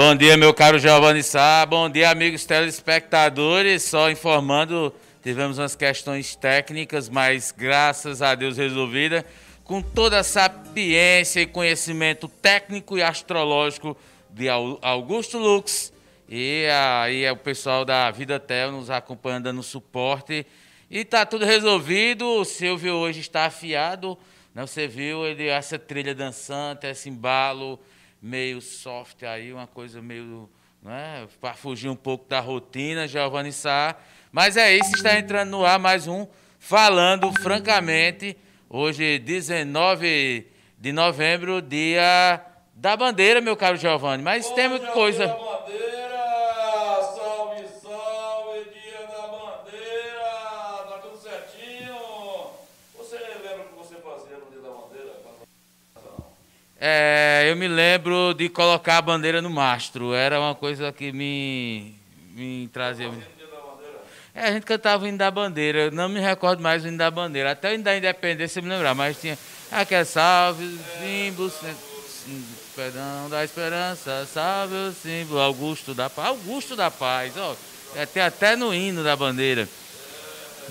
Bom dia, meu caro Giovanni Sá. Bom dia, amigos telespectadores. Só informando, tivemos umas questões técnicas, mas graças a Deus resolvida, com toda a sapiência e conhecimento técnico e astrológico de Augusto Lux. E aí é o pessoal da Vida Tel nos acompanhando no suporte. E tá tudo resolvido. O Silvio hoje está afiado. Né? Você viu ele, essa trilha dançante, esse embalo meio soft aí, uma coisa meio, né, para fugir um pouco da rotina, Giovanni Sá. Mas é isso, está entrando no ar mais um Falando Francamente, hoje 19 de novembro, dia da bandeira, meu caro Giovanni. Mas tem muita coisa... É, eu me lembro de colocar a bandeira no mastro. Era uma coisa que me, me trazia. É, a gente cantava o hino da bandeira. Eu não me recordo mais o hino da bandeira. Até o hino da independência eu me lembrar, mas tinha aquele salve, símbolo, perdão da esperança, salve o símbolo, Augusto da Paz. Augusto da Paz, ó. É, tem até no hino da bandeira.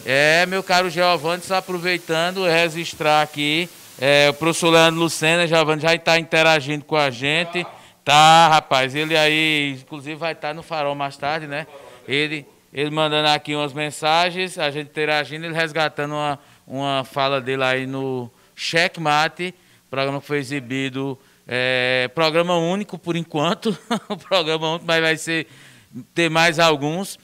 É, meu caro Giovanni, só aproveitando, registrar aqui é, o professor Leandro Lucena já, está interagindo com a gente. Tá, rapaz. Ele aí, inclusive, vai estar tá no farol mais tarde, né? Ele, ele mandando aqui umas mensagens, a gente interagindo, ele resgatando uma, uma fala dele aí no Checkmate, programa que foi exibido. É, programa único por enquanto, programa único, mas vai ser ter mais alguns.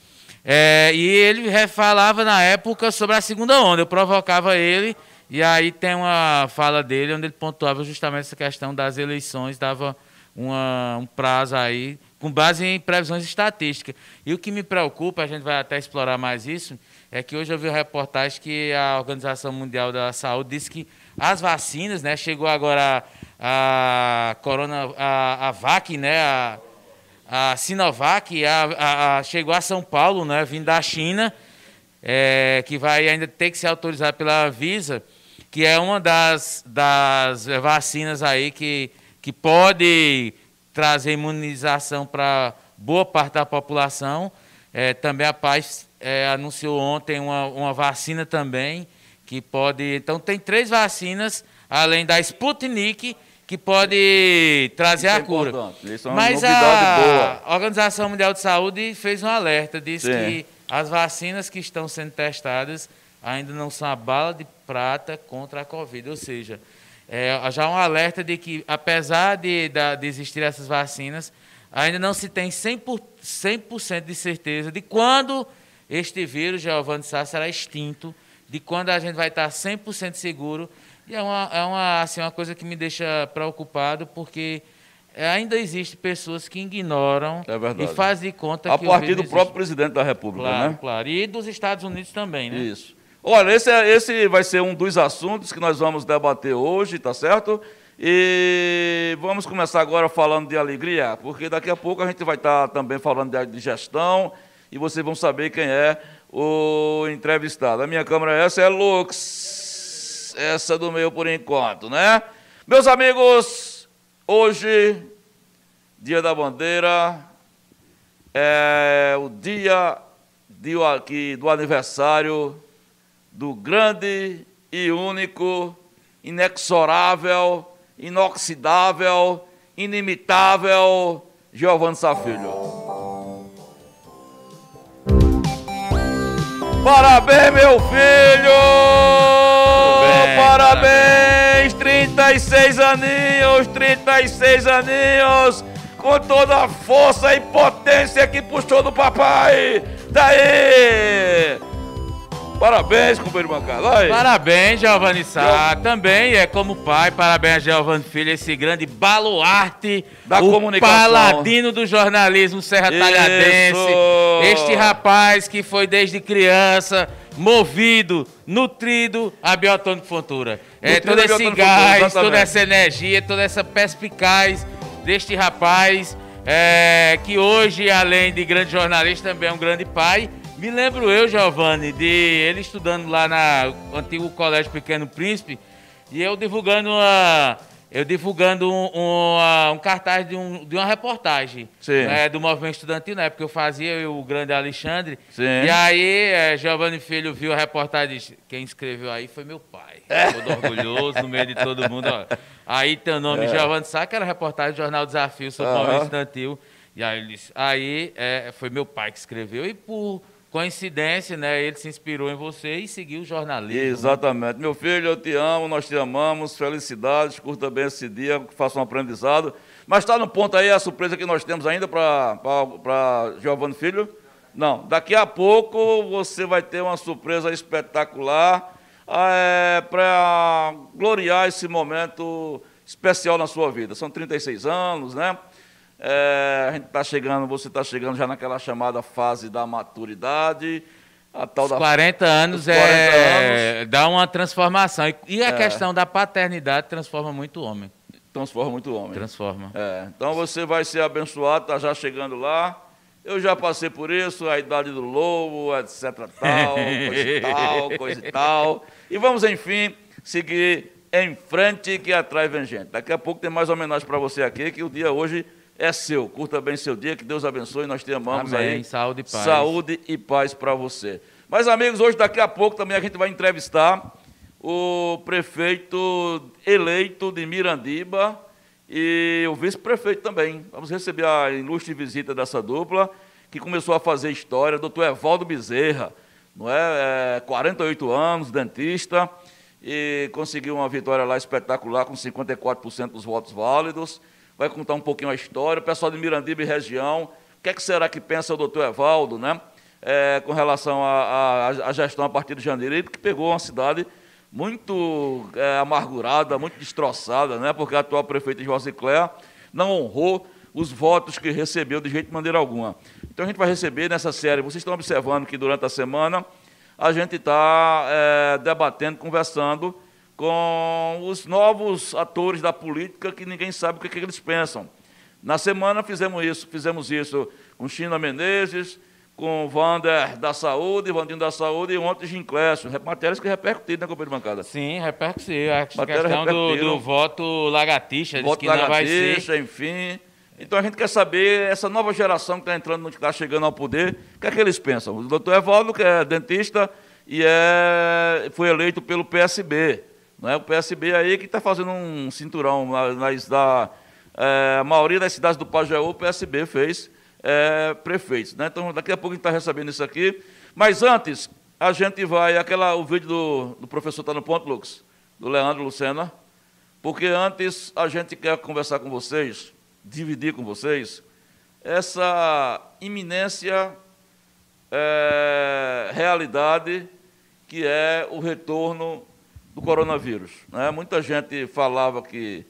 É, e ele falava na época sobre a segunda onda. Eu provocava ele e aí tem uma fala dele onde ele pontuava justamente essa questão das eleições, dava uma, um prazo aí, com base em previsões estatísticas. E o que me preocupa, a gente vai até explorar mais isso, é que hoje eu vi reportagem que a Organização Mundial da Saúde disse que as vacinas, né, chegou agora a, a Corona, a, a VAC, né, a, a Sinovac, a, a, chegou a São Paulo, né, vindo da China, é, que vai ainda ter que ser autorizado pela Visa que é uma das, das vacinas aí que, que pode trazer imunização para boa parte da população. É, também a Paz é, anunciou ontem uma, uma vacina também, que pode. Então, tem três vacinas, além da Sputnik, que pode trazer Isso a é cura. É Mas a boa. Organização Mundial de Saúde fez um alerta, disse Sim. que as vacinas que estão sendo testadas ainda não são a bala de prata contra a Covid. Ou seja, é, já um alerta de que, apesar de, de, existir essas vacinas, ainda não se tem 100%, 100 de certeza de quando este vírus, Giovanni Sá, será extinto, de quando a gente vai estar 100% seguro. E é uma, é uma, assim, uma coisa que me deixa preocupado, porque ainda existem pessoas que ignoram é e fazem de conta a que. A partir do existe. próprio presidente da República, claro, né? Claro, e dos Estados Unidos também, né? Isso. Olha, esse, é, esse vai ser um dos assuntos que nós vamos debater hoje, tá certo? E vamos começar agora falando de alegria, porque daqui a pouco a gente vai estar também falando de gestão e vocês vão saber quem é o entrevistado. A minha câmera essa é Lux, essa do meu por enquanto, né? Meus amigos, hoje, dia da bandeira, é o dia de, do aniversário do grande e único, inexorável, inoxidável, inimitável Giovanni Safilho. Parabéns, meu filho! Bem, parabéns! 36 aninhos, 36 aninhos! Com toda a força e potência que puxou do papai! Daí! Parabéns, companheiro. Aí. Parabéns, Giovanni Sá. Também é como pai. Parabéns a Giovanni Filho, esse grande baluarte da o comunicação. paladino do jornalismo serra talhadense. Este rapaz que foi desde criança movido, nutrido a biotônico fontura. É, todo esse gás, toda essa energia, toda essa perspicaz deste rapaz é, que hoje, além de grande jornalista, também é um grande pai. Me lembro eu, Giovanni, de ele estudando lá no antigo Colégio Pequeno Príncipe e eu divulgando uma eu divulgando um, um, um cartaz de, um, de, uma reportagem né, do movimento estudantil, né? Porque eu fazia eu, o grande Alexandre. Sim. E aí, é, Giovanni Filho viu a reportagem e disse, quem escreveu aí foi meu pai. Todo orgulhoso, no meio de todo mundo. Ó. Aí teu nome, é. Giovanni que era reportagem do Jornal Desafio sobre o movimento estudantil. E aí ele disse, aí é, foi meu pai que escreveu. E por coincidência, né? Ele se inspirou em você e seguiu o jornalismo. Né? Exatamente. Né? Meu filho, eu te amo, nós te amamos, felicidades, curta bem esse dia, faça um aprendizado. Mas está no ponto aí a surpresa que nós temos ainda para Giovanni Filho? Não, daqui a pouco você vai ter uma surpresa espetacular é, para gloriar esse momento especial na sua vida. São 36 anos, né? É, a gente está chegando, você está chegando já naquela chamada fase da maturidade. A tal Os da, 40 anos 40 é anos. dá uma transformação. E a é. questão da paternidade transforma muito o homem. Transforma muito o homem. Transforma. É. Então você vai ser abençoado, está já chegando lá. Eu já passei por isso, a idade do lobo, etc. Tal, coisa e tal, coisa e tal. E vamos, enfim, seguir em frente que atrás vem gente. Daqui a pouco tem mais homenagem para você aqui, que o dia hoje é seu. Curta bem seu dia, que Deus abençoe, nós te amamos Amém. aí. Saúde e paz. Saúde e paz para você. Mas, amigos, hoje, daqui a pouco, também a gente vai entrevistar o prefeito eleito de Mirandiba e o vice-prefeito também. Vamos receber a ilustre visita dessa dupla, que começou a fazer história, doutor Evaldo Bezerra, não é? é 48 anos, dentista, e conseguiu uma vitória lá espetacular, com 54% dos votos válidos vai contar um pouquinho a história. O pessoal de Mirandiba e região, o que, é que será que pensa o doutor Evaldo, né? É, com relação à gestão a partir de janeiro, ele que pegou uma cidade muito é, amargurada, muito destroçada, né? porque a atual prefeita Josicléa não honrou os votos que recebeu de jeito de maneira alguma. Então a gente vai receber nessa série, vocês estão observando que durante a semana a gente está é, debatendo, conversando com os novos atores da política que ninguém sabe o que, é que eles pensam. Na semana fizemos isso, fizemos isso com China Menezes, com Wander da Saúde, Vandinho da Saúde e ontem Ginclésio. Matérias que repercutiram na companhia de bancada. Sim, repercutiu. A questão do, do, voto lagartixa, voto que lagartixa, ser... enfim. Então a gente quer saber, essa nova geração que está entrando, que está chegando ao poder, o que é que eles pensam? O doutor Evaldo, que é dentista e é, foi eleito pelo PSB. Não é o PSB aí que está fazendo um cinturão nas, da, é, maioria das cidades do Pajeú, o PSB fez é, prefeitos. Né? Então, daqui a pouco a gente está recebendo isso aqui. Mas antes, a gente vai. Aquela, o vídeo do, do professor está no ponto, Lucas? Do Leandro Lucena. Porque antes a gente quer conversar com vocês, dividir com vocês, essa iminência é, realidade que é o retorno do coronavírus. Né? Muita gente falava que,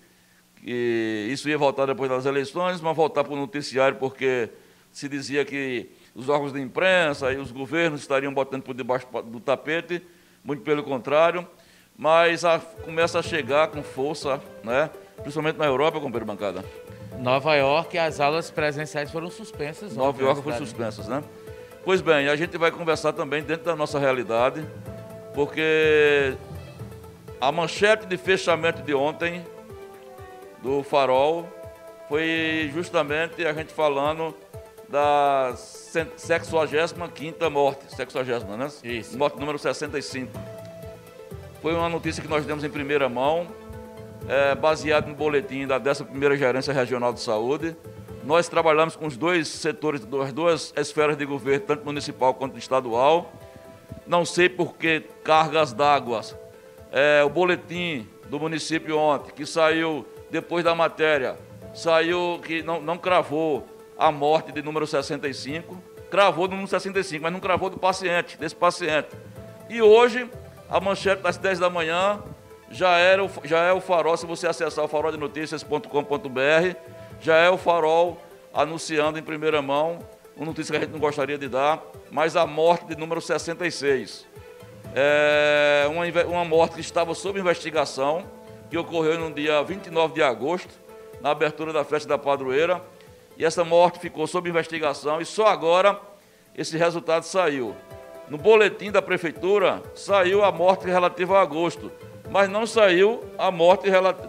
que isso ia voltar depois das eleições, mas voltar para o noticiário porque se dizia que os órgãos de imprensa e os governos estariam botando por debaixo do tapete, muito pelo contrário, mas a, começa a chegar com força, né? principalmente na Europa, companheiro bancada. Nova York, as aulas presenciais foram suspensas. Nova York foram suspensas, né? Pois bem, a gente vai conversar também dentro da nossa realidade, porque a manchete de fechamento de ontem do Farol foi justamente a gente falando da 65 morte, 60, né? Isso. Morte número 65. Foi uma notícia que nós demos em primeira mão, é, baseado no boletim da 11ª Gerência Regional de Saúde. Nós trabalhamos com os dois setores, as duas esferas de governo, tanto municipal quanto estadual. Não sei por que cargas d'água é, o boletim do município ontem, que saiu depois da matéria, saiu que não, não cravou a morte de número 65, cravou do número 65, mas não cravou do paciente, desse paciente. E hoje, a manchete das 10 da manhã já, era o, já é o farol, se você acessar o faroldenoticias.com.br, já é o farol anunciando em primeira mão uma notícia que a gente não gostaria de dar, mas a morte de número 66. É uma, uma morte que estava sob investigação, que ocorreu no dia 29 de agosto, na abertura da festa da padroeira, e essa morte ficou sob investigação e só agora esse resultado saiu. No boletim da prefeitura saiu a morte relativa a agosto, mas não saiu a morte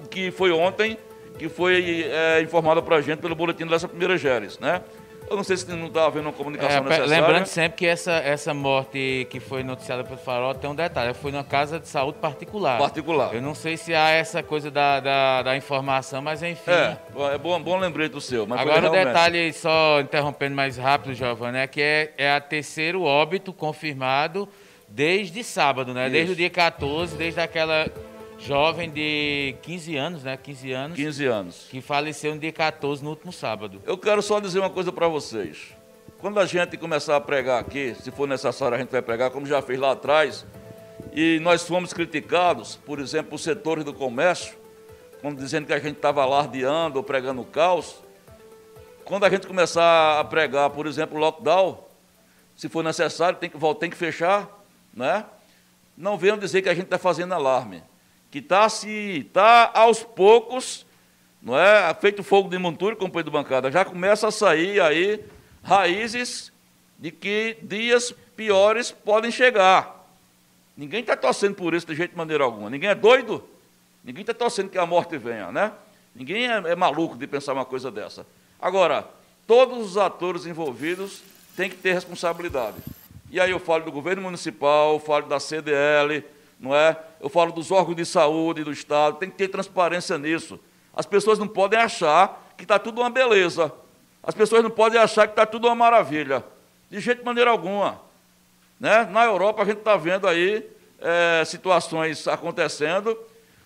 que foi ontem, que foi é, informada para a gente pelo boletim dessa primeira Géres, né? Eu não sei se não está havendo uma comunicação é, necessária. Lembrando sempre que essa, essa morte que foi noticiada pelo Farol tem um detalhe, foi numa casa de saúde particular. Particular. Eu não sei se há essa coisa da, da, da informação, mas enfim. É, é bom, bom lembrete do seu. Agora o realmente... detalhe, só interrompendo mais rápido, Giovanni, é que é, é a terceiro óbito confirmado desde sábado, né? Isso. Desde o dia 14, desde aquela jovem de 15 anos, né? 15 anos. 15 anos. Que faleceu no dia 14, no último sábado. Eu quero só dizer uma coisa para vocês. Quando a gente começar a pregar aqui, se for necessário a gente vai pregar, como já fez lá atrás, e nós fomos criticados, por exemplo, por setores do comércio, quando dizendo que a gente estava alardeando ou pregando caos. Quando a gente começar a pregar, por exemplo, lockdown, se for necessário, tem que, tem que fechar, né? Não venham dizer que a gente está fazendo alarme que está se tá aos poucos, não é? Feito fogo de montura, companheiro de bancada, já começa a sair aí raízes de que dias piores podem chegar. Ninguém está torcendo por isso de jeito de maneira alguma. Ninguém é doido. Ninguém está torcendo que a morte venha, né? Ninguém é, é maluco de pensar uma coisa dessa. Agora, todos os atores envolvidos têm que ter responsabilidade. E aí eu falo do governo municipal, falo da CDL, não é? Eu falo dos órgãos de saúde do Estado, tem que ter transparência nisso. As pessoas não podem achar que está tudo uma beleza. As pessoas não podem achar que está tudo uma maravilha. De jeito de maneira alguma. Né? Na Europa a gente está vendo aí é, situações acontecendo.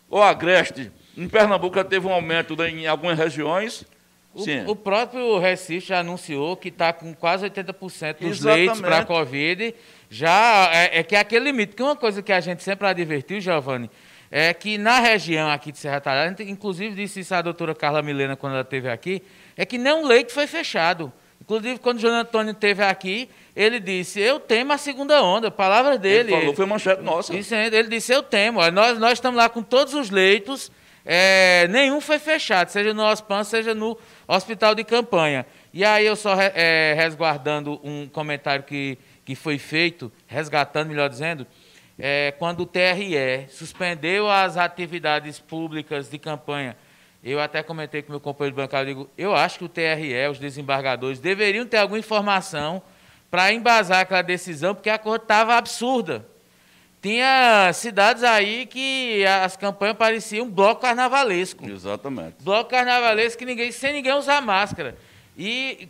O Agreste, em Pernambuco já teve um aumento em algumas regiões. O, o, próprio Recife já anunciou que está com quase 80% dos Exatamente. leitos para a Covid. Já é, é, que é aquele limite. Porque uma coisa que a gente sempre advertiu, Giovanni, é que na região aqui de Serra Talhada, inclusive disse isso a doutora Carla Milena quando ela esteve aqui, é que nenhum leito foi fechado. Inclusive, quando o João Antônio esteve aqui, ele disse, eu temo a segunda onda, palavras dele. Ele falou, foi manchete nossa. Disse, ele disse, eu temo. Nós, nós estamos lá com todos os leitos, é, nenhum foi fechado, seja no OSPAN, seja no hospital de campanha. E aí eu só é, resguardando um comentário que, que foi feito, resgatando, melhor dizendo, é, quando o TRE suspendeu as atividades públicas de campanha, eu até comentei com meu companheiro de bancada, eu digo, eu acho que o TRE, os desembargadores, deveriam ter alguma informação para embasar aquela decisão, porque a coisa estava absurda. Tinha cidades aí que as campanhas pareciam um bloco carnavalesco. Exatamente. Bloco carnavalesco que ninguém, sem ninguém usar máscara. E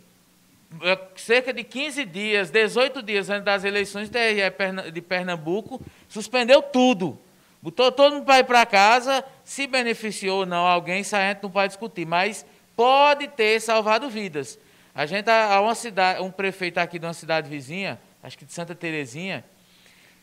cerca de 15 dias, 18 dias antes das eleições de Pernambuco, suspendeu tudo. Botou todo mundo para ir para casa, se beneficiou ou não alguém, isso a gente não pode discutir, mas pode ter salvado vidas. A gente, há uma cidade, um prefeito aqui de uma cidade vizinha, acho que de Santa Terezinha,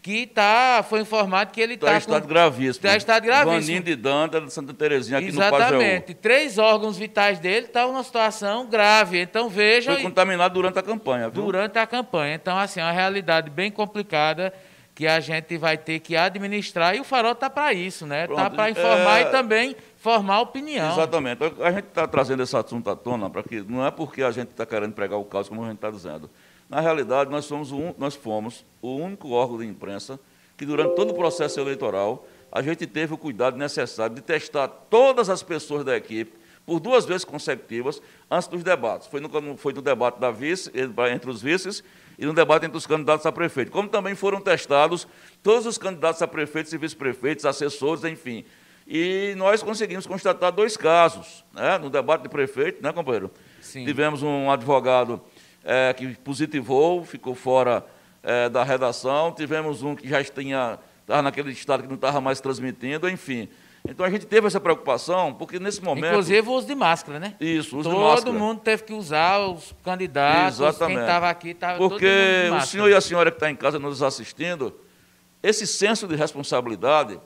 que tá, foi informado que ele está. Tá em estado gravíssimo. Está estado gravíssimo. Vaninho de Danta, de Santa Terezinha, aqui Exatamente. no Exatamente. Três órgãos vitais dele estão numa situação grave. Então, veja. Foi contaminado durante a campanha, viu? Durante a campanha. Então, assim, é uma realidade bem complicada que a gente vai ter que administrar. E o Farol está para isso, né? Está para informar é... e também formar opinião. Exatamente. A gente está trazendo esse assunto à tona, para que não é porque a gente está querendo pregar o caos, como a gente está dizendo. Na realidade, nós, somos um, nós fomos o único órgão de imprensa que, durante todo o processo eleitoral, a gente teve o cuidado necessário de testar todas as pessoas da equipe por duas vezes consecutivas antes dos debates. Foi no, foi no debate da vice, entre os vices e no debate entre os candidatos a prefeito. Como também foram testados todos os candidatos a prefeitos e vice-prefeitos, assessores, enfim. E nós conseguimos constatar dois casos. Né? No debate de prefeito, né, companheiro? Sim. Tivemos um advogado é, que positivou, ficou fora é, da redação. Tivemos um que já tinha, estava naquele estado que não estava mais transmitindo, enfim. Então a gente teve essa preocupação, porque nesse momento. Inclusive o uso de máscara, né? Isso, uso todo de máscara. Todo mundo teve que usar, os candidatos, Exatamente. quem estava aqui estava Porque o senhor e a senhora que está em casa nos assistindo, esse senso de responsabilidade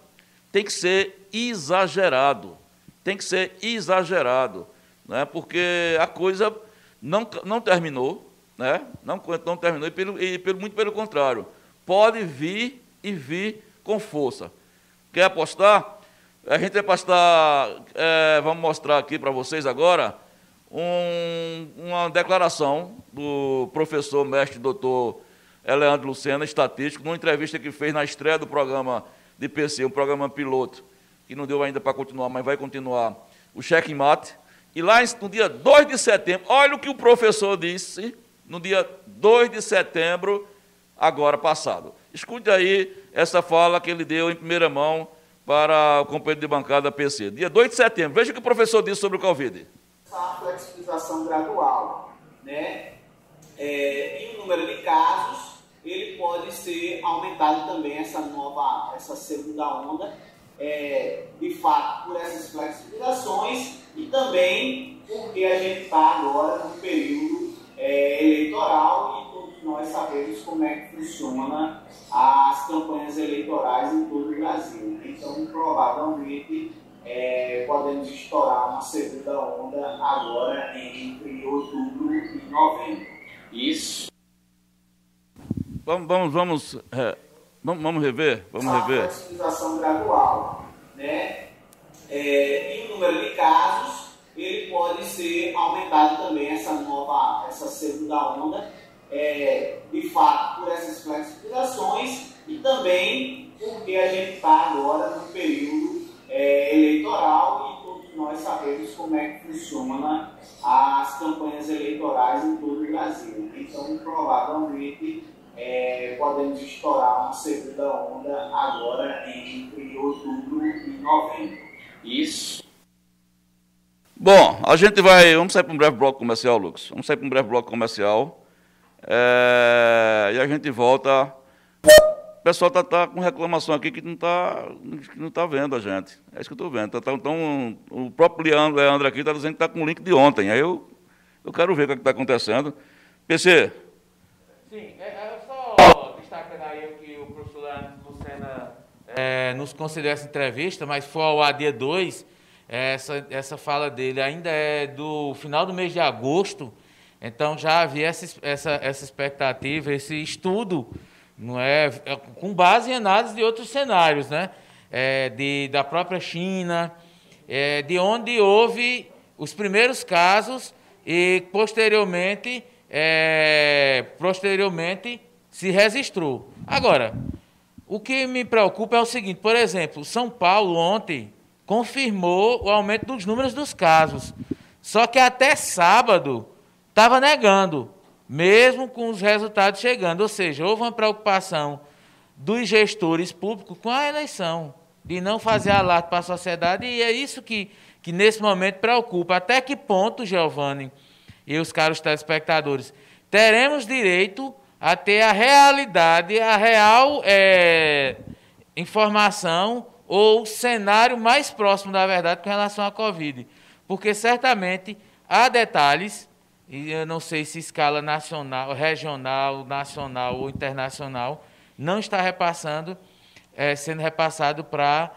tem que ser exagerado. Tem que ser exagerado. Né? Porque a coisa não, não terminou, né? não, não terminou, e, pelo, e pelo, muito pelo contrário, pode vir e vir com força. Quer apostar? A gente vai postar, é, vamos mostrar aqui para vocês agora, um, uma declaração do professor, mestre, doutor Eleandro Lucena, estatístico, numa entrevista que fez na estreia do programa de PC, um programa piloto, que não deu ainda para continuar, mas vai continuar, o Cheque Mate. E lá no dia 2 de setembro, olha o que o professor disse no dia 2 de setembro, agora passado. Escute aí essa fala que ele deu em primeira mão para o companheiro de bancada PC. Dia 2 de setembro, veja o que o professor disse sobre o Covid. Essa flexibilização gradual, né? É, e o número de casos, ele pode ser aumentado também, essa nova, essa segunda onda, é, de fato, por essas flexibilizações e também porque a gente está agora no período é, eleitoral e todos nós sabemos como é que funciona as campanhas eleitorais em todo o Brasil. Então, provavelmente, é, podemos estourar uma segunda onda agora entre outubro e novembro. Isso. Vamos, vamos, vamos, é, vamos, vamos rever, vamos rever. A gradual, né? É, e o número de casos pode ser aumentado também essa nova, essa segunda onda, é, de fato por essas flexibilizações e também porque a gente está agora no período é, eleitoral e todos nós sabemos como é que funciona as campanhas eleitorais em todo o Brasil. Então, provavelmente, é, podemos estourar uma segunda onda agora entre outubro e novembro. Isso. Bom, a gente vai. Vamos sair para um breve bloco comercial, Lucas. Vamos sair para um breve bloco comercial. É, e a gente volta o pessoal está tá com reclamação aqui que não está não tá vendo a gente. É isso que eu estou vendo. Tá, então, o próprio Leandro, aqui está dizendo que está com o link de ontem. Aí eu, eu quero ver o que é está acontecendo. PC. Sim, é, é só destacando aí o que o professor Lucena é, nos concedeu essa entrevista, mas foi ao AD2, essa, essa fala dele ainda é do final do mês de agosto, então já havia essa, essa, essa expectativa, esse estudo não é, é com base em análise de outros cenários, né? É, de, da própria China, é, de onde houve os primeiros casos e posteriormente, é, posteriormente se registrou. Agora, o que me preocupa é o seguinte, por exemplo, São Paulo ontem confirmou o aumento dos números dos casos, só que até sábado estava negando mesmo com os resultados chegando. Ou seja, houve uma preocupação dos gestores públicos com a eleição, de não fazer alarde para a sociedade, e é isso que, que nesse momento preocupa. Até que ponto, Giovanni e os caros telespectadores, teremos direito a ter a realidade, a real é, informação ou cenário mais próximo da verdade com relação à Covid. Porque certamente há detalhes e eu não sei se escala nacional, regional, nacional ou internacional, não está repassando, é, sendo repassado para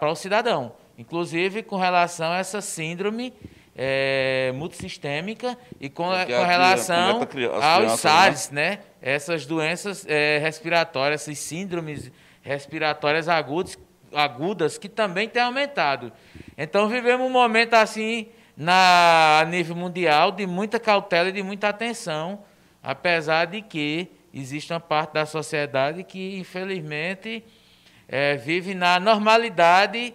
o cidadão. Inclusive com relação a essa síndrome é, multissistêmica e com, é com relação aos né? SARS, né? né? Essas doenças é, respiratórias, essas síndromes respiratórias agudas, agudas que também têm aumentado. Então vivemos um momento assim na, a nível mundial de muita cautela e de muita atenção, apesar de que existe uma parte da sociedade que, infelizmente, é, vive na normalidade,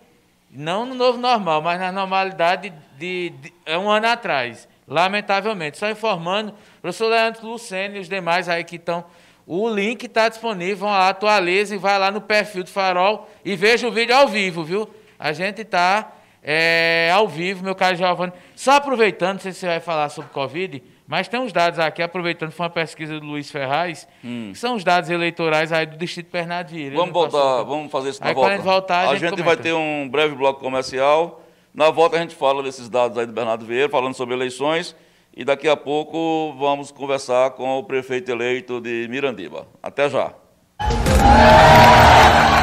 não no novo normal, mas na normalidade de, de, de um ano atrás, lamentavelmente. Só informando, professor Leandro Lucene e os demais aí que estão. O link está disponível, atualize, vai lá no perfil do Farol e veja o vídeo ao vivo, viu? A gente está é, ao vivo, meu caro Giovanni. Só aproveitando, não sei se você vai falar sobre Covid, mas tem uns dados aqui, aproveitando, foi uma pesquisa do Luiz Ferraz, hum. que são os dados eleitorais aí do Distrito Bernardo Vamos voltar, vamos fazer isso na aí, volta. Quando voltar, a, a gente, gente vai ter um breve bloco comercial. Na volta a gente fala desses dados aí do Bernardo Vieira, falando sobre eleições. E daqui a pouco vamos conversar com o prefeito eleito de Mirandiba. Até já.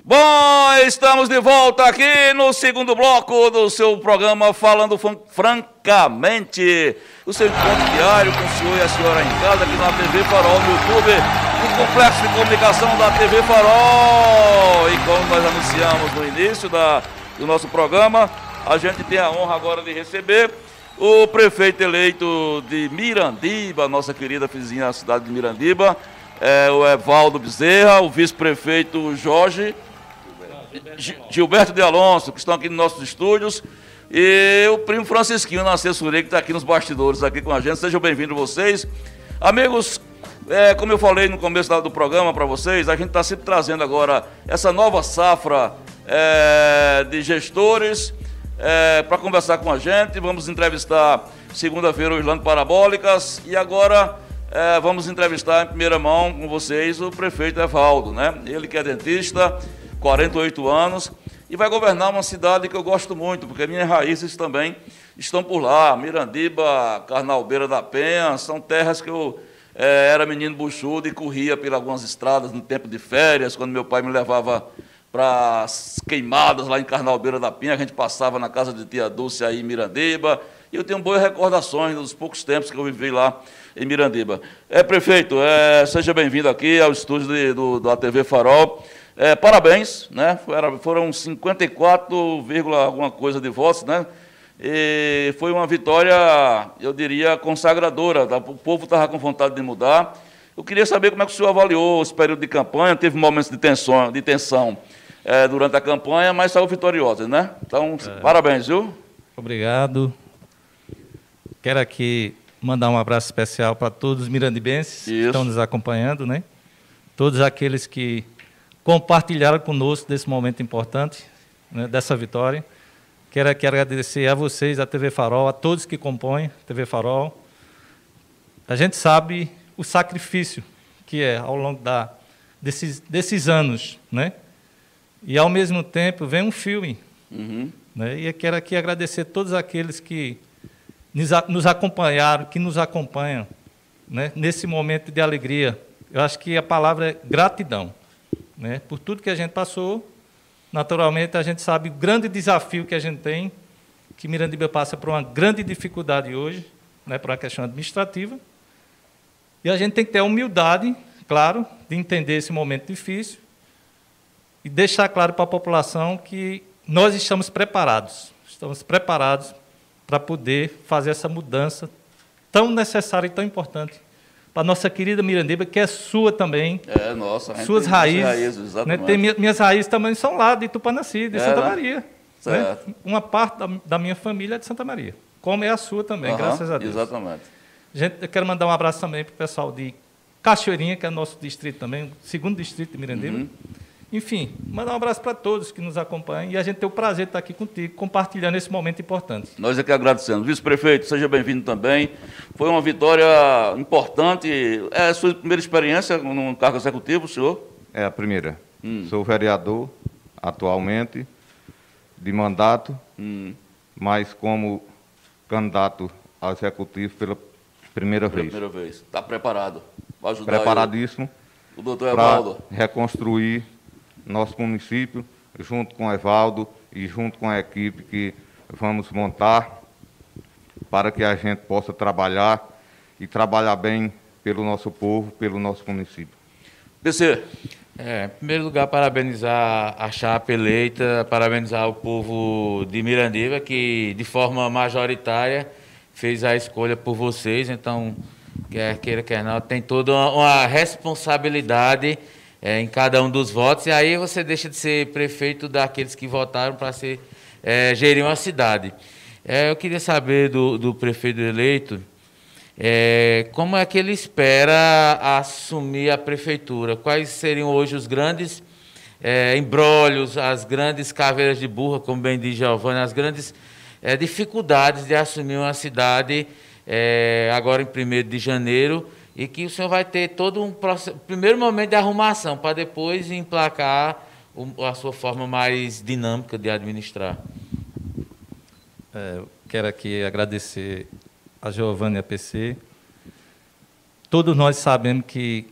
Bom, estamos de volta aqui no segundo bloco do seu programa Falando Francamente. O seu encontro diário com o senhor e a senhora em casa aqui na TV Farol no YouTube, no complexo de comunicação da TV Farol. E como nós anunciamos no início da, do nosso programa, a gente tem a honra agora de receber o prefeito eleito de Mirandiba, nossa querida vizinha da cidade de Mirandiba, é, o Evaldo Bezerra, o vice-prefeito Jorge Gilberto de Alonso, que estão aqui nos nossos estúdios, e o primo Francisquinho na assessoria, que está aqui nos bastidores, aqui com a gente. Sejam bem-vindos vocês. Amigos, é, como eu falei no começo do programa para vocês, a gente está sempre trazendo agora essa nova safra é, de gestores é, para conversar com a gente. Vamos entrevistar segunda-feira o Islando Parabólicas e agora é, vamos entrevistar em primeira mão com vocês o prefeito Evaldo, né? Ele que é dentista 48 anos, e vai governar uma cidade que eu gosto muito, porque minhas raízes também estão por lá. Mirandiba, Carnalbeira da Penha, são terras que eu é, era menino buchudo e corria por algumas estradas no tempo de férias, quando meu pai me levava para queimadas lá em Carnalbeira da Penha, a gente passava na casa de tia Dulce aí em Mirandiba, e eu tenho boas recordações dos poucos tempos que eu vivi lá em Mirandiba. É, prefeito, é, seja bem-vindo aqui ao estúdio de, do, da TV Farol. É, parabéns, né? Foram 54, alguma coisa de votos, né? E foi uma vitória, eu diria, consagradora. O povo estava com vontade de mudar. Eu queria saber como é que o senhor avaliou esse período de campanha. Teve momentos de tensão, de tensão é, durante a campanha, mas saiu vitoriosa, né? Então, é. parabéns, viu? Obrigado. Quero aqui mandar um abraço especial para todos os mirandibenses Isso. que estão nos acompanhando, né? Todos aqueles que compartilharam conosco desse momento importante, né, dessa vitória. Quero, quero agradecer a vocês, a TV Farol, a todos que compõem a TV Farol. A gente sabe o sacrifício que é ao longo da, desses, desses anos, né? E ao mesmo tempo vem um filme. Uhum. Né? E eu quero aqui agradecer a todos aqueles que nos, acompanharam, que nos acompanham né? nesse momento de alegria. Eu acho que a palavra é gratidão. Né? Por tudo que a gente passou, naturalmente a gente sabe o grande desafio que a gente tem, que Mirandiba passa por uma grande dificuldade hoje, né, por uma questão administrativa. E a gente tem que ter a humildade, claro, de entender esse momento difícil e deixar claro para a população que nós estamos preparados, estamos preparados para poder fazer essa mudança tão necessária e tão importante para nossa querida Mirandiba, que é sua também. É, nossa. Suas raízes. raízes né? Tem, minhas raízes também são lá de Tupanaci, de é, Santa né? Maria. Né? Uma parte da, da, minha família é de Santa Maria, como é a sua também, uhum, graças a Deus. Exatamente. Gente, eu quero mandar um abraço também para o pessoal de Cachoeirinha, que é nosso distrito também, segundo distrito de Mirandiba. Uhum. Enfim, mandar um abraço para todos que nos acompanham e a gente tem o prazer de estar aqui contigo, compartilhando esse momento importante. Nós é que agradecemos. Vice-prefeito, seja bem-vindo também. Foi uma vitória importante. É a sua primeira experiência no cargo executivo, senhor? É a primeira. Hum. Sou vereador atualmente, de mandato, hum. mas como candidato ao executivo pela primeira pela vez. Primeira vez. Está preparado? Vai ajudar Preparadíssimo. O doutor Evaldo. reconstruir nosso município, junto com o Evaldo e junto com a equipe que vamos montar para que a gente possa trabalhar e trabalhar bem pelo nosso povo, pelo nosso município. PC. É, em primeiro lugar, parabenizar a chapa eleita, parabenizar o povo de Mirandiba, que de forma majoritária fez a escolha por vocês. Então, quer queira, quer não, tem toda uma, uma responsabilidade é, em cada um dos votos, e aí você deixa de ser prefeito daqueles que votaram para ser é, gerir uma cidade. É, eu queria saber do, do prefeito eleito é, como é que ele espera assumir a prefeitura, quais seriam hoje os grandes é, embrólios, as grandes caveiras de burra, como bem diz Giovanni, as grandes é, dificuldades de assumir uma cidade é, agora em 1 de janeiro, e que o senhor vai ter todo um processo, primeiro momento de arrumação, para depois emplacar o, a sua forma mais dinâmica de administrar. É, quero aqui agradecer a Giovanni e a PC. Todos nós sabemos que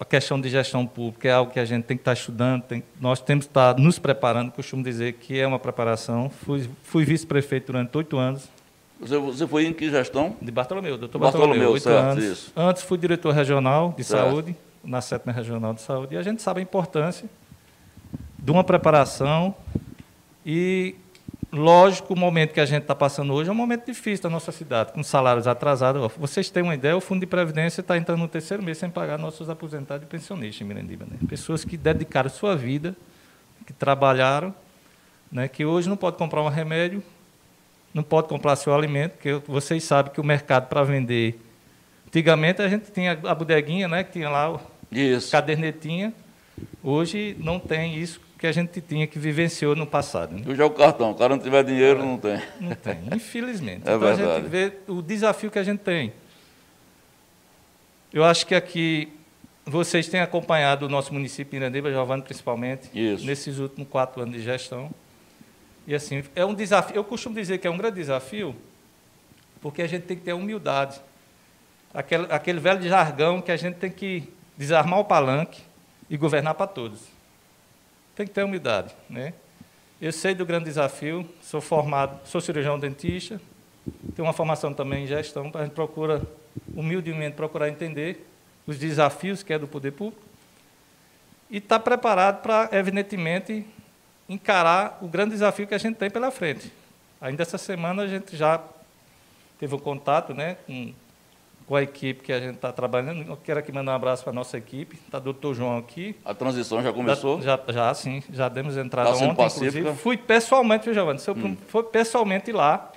a questão de gestão pública é algo que a gente tem que estar estudando, tem, nós temos que estar nos preparando, costumo dizer que é uma preparação. Fui, fui vice-prefeito durante oito anos. Você, você foi em que gestão? De Bartolomeu, doutor Bartolomeu, oito anos. Isso. Antes fui diretor regional de certo. saúde, na sétima regional de saúde, e a gente sabe a importância de uma preparação e Lógico, o momento que a gente está passando hoje é um momento difícil da nossa cidade, com salários atrasados. Vocês têm uma ideia, o Fundo de Previdência está entrando no terceiro mês sem pagar nossos aposentados e pensionistas em Mirandiba. Né? Pessoas que dedicaram sua vida, que trabalharam, né? que hoje não pode comprar um remédio, não pode comprar seu alimento, porque vocês sabem que o mercado para vender... Antigamente a gente tinha a bodeguinha, né? que tinha lá o Isso. cadernetinha. Hoje não tem isso que a gente tinha que vivenciou no passado. Né? Hoje é o cartão, o cara não tiver dinheiro, não tem. Não tem, infelizmente. É então verdade. a gente vê o desafio que a gente tem. Eu acho que aqui vocês têm acompanhado o nosso município, Irandiba, Giovanni, principalmente, Isso. nesses últimos quatro anos de gestão. E assim, é um desafio. Eu costumo dizer que é um grande desafio, porque a gente tem que ter humildade. Aquele, aquele velho jargão que a gente tem que desarmar o palanque e governar para todos tem que ter humildade. Né? Eu sei do grande desafio, sou formado, sou cirurgião dentista, tenho uma formação também em gestão, a gente procura, humildemente, procurar entender os desafios que é do poder público e estar tá preparado para, evidentemente, encarar o grande desafio que a gente tem pela frente. Ainda essa semana a gente já teve um contato né, com com a equipe que a gente está trabalhando. Eu quero aqui mandar um abraço para a nossa equipe. Está o doutor João aqui. A transição já começou? Já, já sim, já demos entrada tá ontem, pacífica. inclusive. Fui pessoalmente, viu, Giovanni? Hum. Fui pessoalmente lá,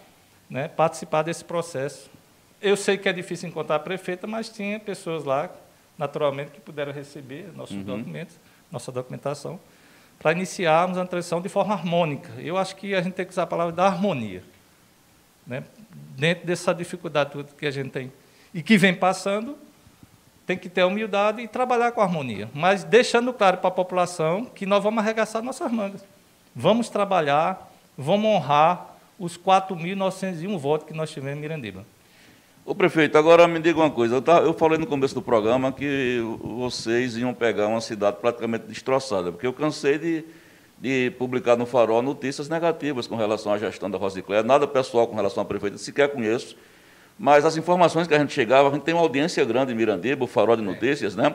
né, participar desse processo. Eu sei que é difícil encontrar a prefeita, mas tinha pessoas lá, naturalmente, que puderam receber nossos uhum. documentos, nossa documentação, para iniciarmos a transição de forma harmônica. Eu acho que a gente tem que usar a palavra da harmonia. Né? Dentro dessa dificuldade que a gente tem e que vem passando, tem que ter humildade e trabalhar com harmonia, mas deixando claro para a população que nós vamos arregaçar nossas mangas. Vamos trabalhar, vamos honrar os 4.901 votos que nós tivemos em Mirandiba. Ô prefeito, agora me diga uma coisa. Eu, eu falei no começo do programa que vocês iam pegar uma cidade praticamente destroçada, porque eu cansei de, de publicar no Farol notícias negativas com relação à gestão da Rosicléia, nada pessoal com relação à prefeita, sequer conheço. Mas as informações que a gente chegava, a gente tem uma audiência grande em Mirandiba, o Farol de Notícias, né?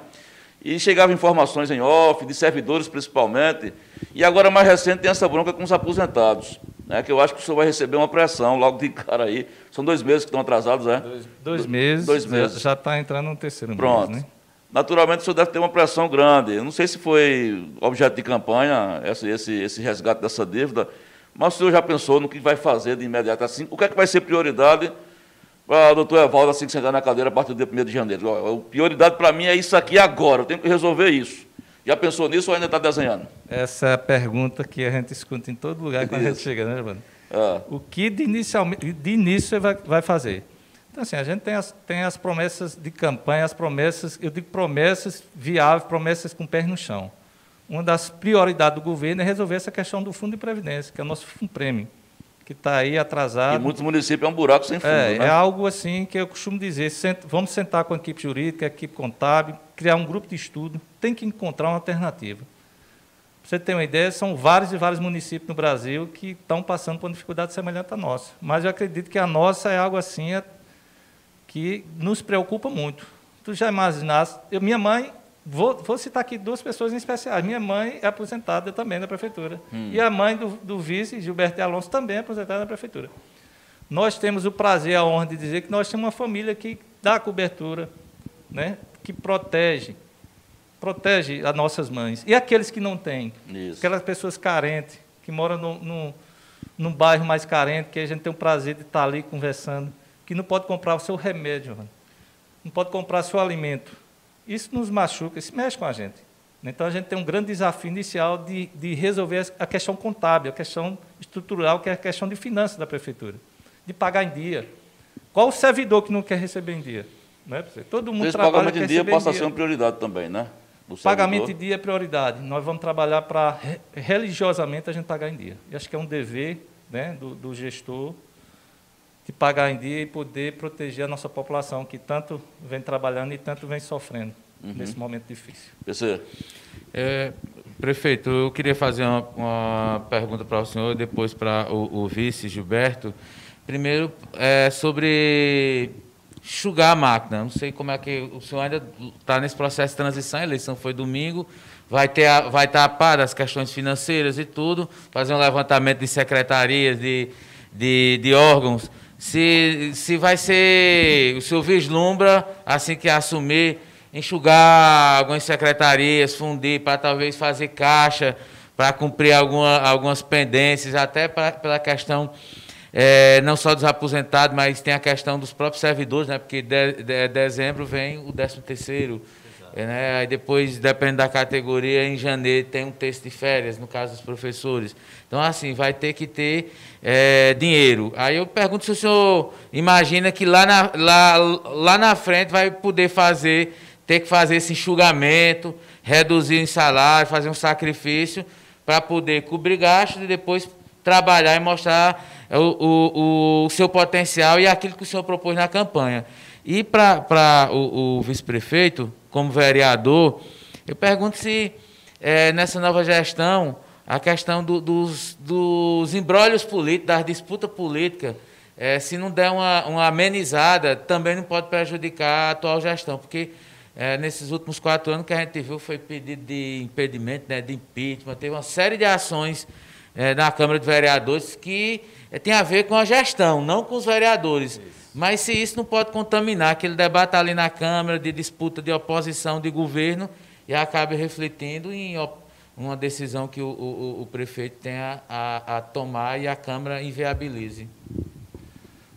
E chegavam informações em off, de servidores principalmente. E agora, mais recente, tem essa bronca com os aposentados. Né, que eu acho que o senhor vai receber uma pressão logo de cara aí. São dois meses que estão atrasados, né? Dois, dois meses. Dois meses. Já está entrando no terceiro Pronto. mês, né? Naturalmente, o senhor deve ter uma pressão grande. Eu não sei se foi objeto de campanha esse, esse, esse resgate dessa dívida, mas o senhor já pensou no que vai fazer de imediato assim? O que é que vai ser prioridade ah, doutor Evaldo, assim que sentar na cadeira a partir do dia 1 de janeiro. A prioridade para mim é isso aqui agora, eu tenho que resolver isso. Já pensou nisso ou ainda está desenhando? Essa é a pergunta que a gente escuta em todo lugar quando isso. a gente chega, né, Giovanni? Ah. O que de, inicialmente, de início você vai, vai fazer? Então, assim, a gente tem as, tem as promessas de campanha, as promessas, eu digo promessas viáveis, promessas com pés no chão. Uma das prioridades do governo é resolver essa questão do fundo de previdência, que é o nosso fundo prêmio que está aí atrasado. E muitos municípios é um buraco sem fundo. É, né? é algo assim que eu costumo dizer: vamos sentar com a equipe jurídica, a equipe contábil, criar um grupo de estudo, tem que encontrar uma alternativa. Para você ter uma ideia, são vários e vários municípios no Brasil que estão passando por uma dificuldade semelhante à nossa. Mas eu acredito que a nossa é algo assim é, que nos preocupa muito. Tu já imaginaste? Eu, minha mãe Vou, vou, citar aqui duas pessoas em especial. Minha mãe é aposentada também da prefeitura. Hum. E a mãe do, do, vice, Gilberto Alonso, também é aposentada da prefeitura. Nós temos o prazer, a honra de dizer que nós temos uma família que dá cobertura, né, que protege, protege as nossas mães. E aqueles que não têm, Isso. aquelas pessoas carentes, que moram no, no, num bairro mais carente, que a gente tem o prazer de estar ali conversando, que não pode comprar o seu remédio, não pode comprar seu alimento isso nos machuca, isso mexe com a gente. Então, a gente tem um grande desafio inicial de, de resolver a questão contábil, a questão estrutural, que é a questão de finanças da prefeitura, de pagar em dia. Qual o servidor que não quer receber em dia? Não é? Todo mundo Esse trabalha pagamento em dia passa a ser uma prioridade também, né? Pagamento em dia é prioridade. Nós vamos trabalhar para, religiosamente, a gente pagar em dia. E acho que é um dever né, do, do gestor de pagar em dia e poder proteger a nossa população, que tanto vem trabalhando e tanto vem sofrendo. uhum. nesse momento difícil. É, prefeito, eu queria fazer uma, uma pergunta para o senhor, depois para o, o, vice Gilberto. Primeiro, é, sobre enxugar a máquina. Não sei como é que o senhor ainda está nesse processo de transição. A eleição foi domingo vai ter a, vai estar a par das questões financeiras e tudo, fazer um levantamento de secretarias, de, de, de órgãos, se, se vai ser, o senhor vislumbra, assim que assumir, enxugar algumas secretarias, fundir para talvez fazer caixa, para cumprir alguma, algumas pendências, até pra, pela questão é, não só dos aposentados, mas tem a questão dos próprios servidores, né? porque de, de dezembro vem o 13 terceiro né? Aí depois, depende da categoria, em janeiro tem um texto de férias, no caso dos professores. Então, assim, vai ter que ter é, dinheiro. Aí eu pergunto se o senhor imagina que lá na, lá, lá na frente vai poder fazer, ter que fazer esse enxugamento, reduzir em salário, fazer um sacrifício para poder cobrir gastos e depois trabalhar e mostrar o, o, o seu potencial e aquilo que o senhor propôs na campanha. E para o, o vice-prefeito, como vereador, eu pergunto se é, nessa nova gestão a questão do, dos, dos embrólios políticos, das disputas políticas, é, se não der uma, uma, amenizada, também não pode prejudicar a atual gestão, porque é, nesses últimos quatro anos que a gente viu foi pedido de impedimento, né, de impeachment, teve uma série de ações é, na Câmara de Vereadores que é, tem a ver com a gestão, não com os vereadores. Isso. Mas se isso não pode contaminar aquele debate ali na Câmara de disputa de oposição de governo e acabe refletindo em uma decisão que o, o, o prefeito tenha a, a, tomar e a Câmara inviabilize.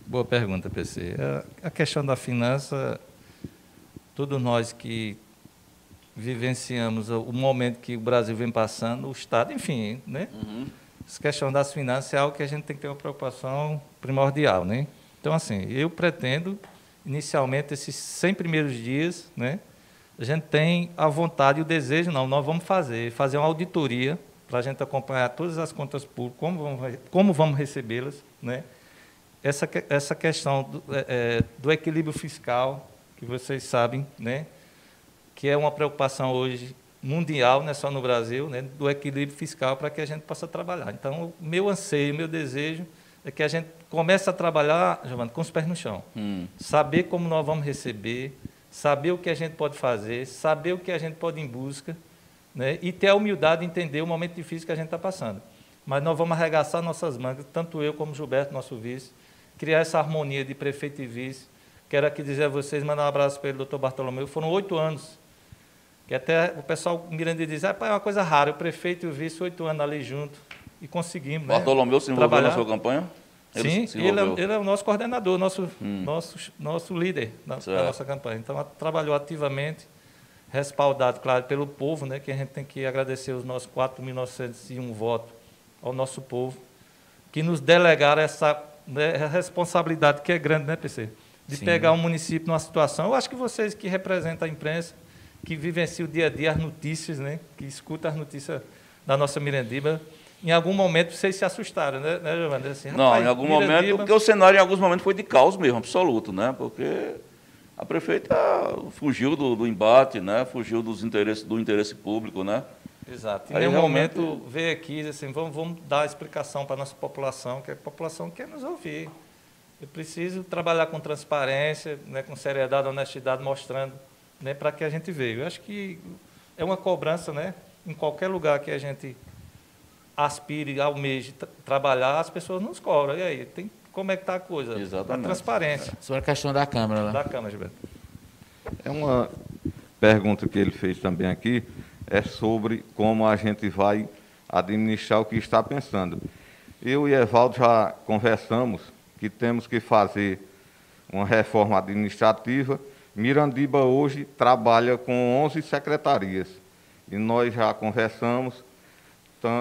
Boa pergunta, PC. A, a questão da finança, todos nós que vivenciamos o momento que o Brasil vem passando, o Estado, enfim, né? Uhum. Essa questão das finanças é algo que a gente tem que ter uma preocupação primordial, né? Então, assim, eu pretendo, inicialmente, esses 100 primeiros dias, né, a gente tem a vontade e o desejo, não, nós vamos fazer, fazer uma auditoria para a gente acompanhar todas as contas públicas, como vamos, como vamos recebê-las, né? Essa, essa questão do, é, é, do equilíbrio fiscal, que vocês sabem, né, que é uma preocupação hoje mundial, não é só no Brasil, né, do equilíbrio fiscal para que a gente possa trabalhar. Então, meu anseio, meu desejo é que a gente comece a trabalhar, Giovanni, com os pés no chão. Hum. Saber como nós vamos receber, saber o que a gente pode fazer, saber o que a gente pode ir em busca, né? e ter a humildade de entender o momento difícil que a gente está passando. Mas nós vamos arregaçar nossas mangas, tanto eu como Gilberto, nosso vice, criar essa harmonia de prefeito e vice. Quero aqui dizer a vocês, mandar um abraço para ele, doutor Bartolomeu. Foram oito anos, que até o pessoal mirando diz, ah, é uma coisa rara, o prefeito e o vice, oito anos ali junto e conseguimos. Né, Bartolomeu né, se envolveu trabalhar. na sua campanha? Ele Sim, ele é, ele é, o nosso coordenador, nosso, hum. nosso, nosso líder da, da, nossa campanha. Então, trabalhou ativamente, respaldado, claro, pelo povo, né, que a gente tem que agradecer os nossos 4.901 votos ao nosso povo, que nos delegaram essa né, responsabilidade que é grande, né, PC? De Sim. pegar um município numa situação. Eu acho que vocês que representam a imprensa, que vivenciam o dia a dia as notícias, né, que escutam as notícias da nossa Mirandiba, em algum momento vocês se assustaram, né, né Giovanni? Assim, não, em algum momento, porque o cenário em alguns momentos foi de caos mesmo, absoluto, né? Porque a prefeita fugiu do, do embate, né? Fugiu dos interesses, do interesse público, né? Exato. Em nenhum realmente... momento veio aqui assim, vamos, vamos dar a explicação para a nossa população, que a população quer nos ouvir. Eu preciso trabalhar com transparência, né, com seriedade, honestidade, mostrando né, para que a gente veio. Eu acho que é uma cobrança, né? Em qualquer lugar que a gente aspire, almeje trabalhar, as pessoas nos cobram. E aí, tem, como é que está a coisa? Exatamente. A transparência. Sobre a questão da Câmara. Lá. Da Câmara, Gilberto. É uma pergunta que ele fez também aqui, é sobre como a gente vai administrar o que está pensando. Eu e Evaldo já conversamos que temos que fazer uma reforma administrativa. Mirandiba hoje trabalha com 11 secretarias e nós já conversamos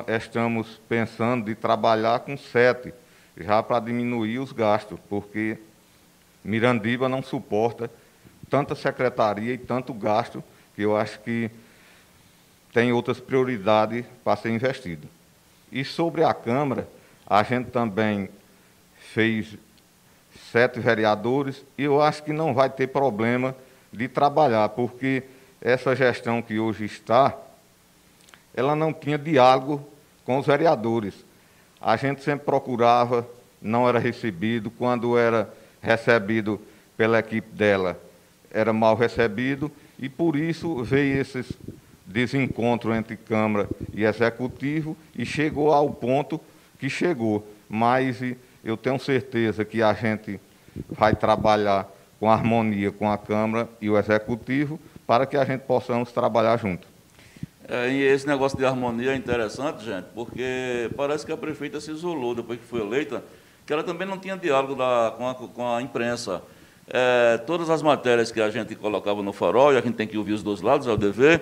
estamos pensando de trabalhar com sete, já para diminuir os gastos, porque Mirandiba não suporta tanta secretaria e tanto gasto, que eu acho que tem outras prioridades para ser investido. E sobre a Câmara, a gente também fez sete vereadores e eu acho que não vai ter problema de trabalhar, porque essa gestão que hoje está, ela não tinha diálogo com os vereadores. A gente sempre procurava, não era recebido, quando era recebido pela equipe dela, era mal recebido, e por isso veio esses desencontro entre Câmara e Executivo e chegou ao ponto que chegou. Mas eu tenho certeza que a gente vai trabalhar com harmonia com a Câmara e o Executivo para que a gente possamos trabalhar junto. É, e esse negócio de harmonia é interessante, gente, porque parece que a prefeita se isolou depois que foi eleita, que ela também não tinha diálogo da, com, a, com a imprensa. É, todas as matérias que a gente colocava no farol, e a gente tem que ouvir os dois lados, é o dever,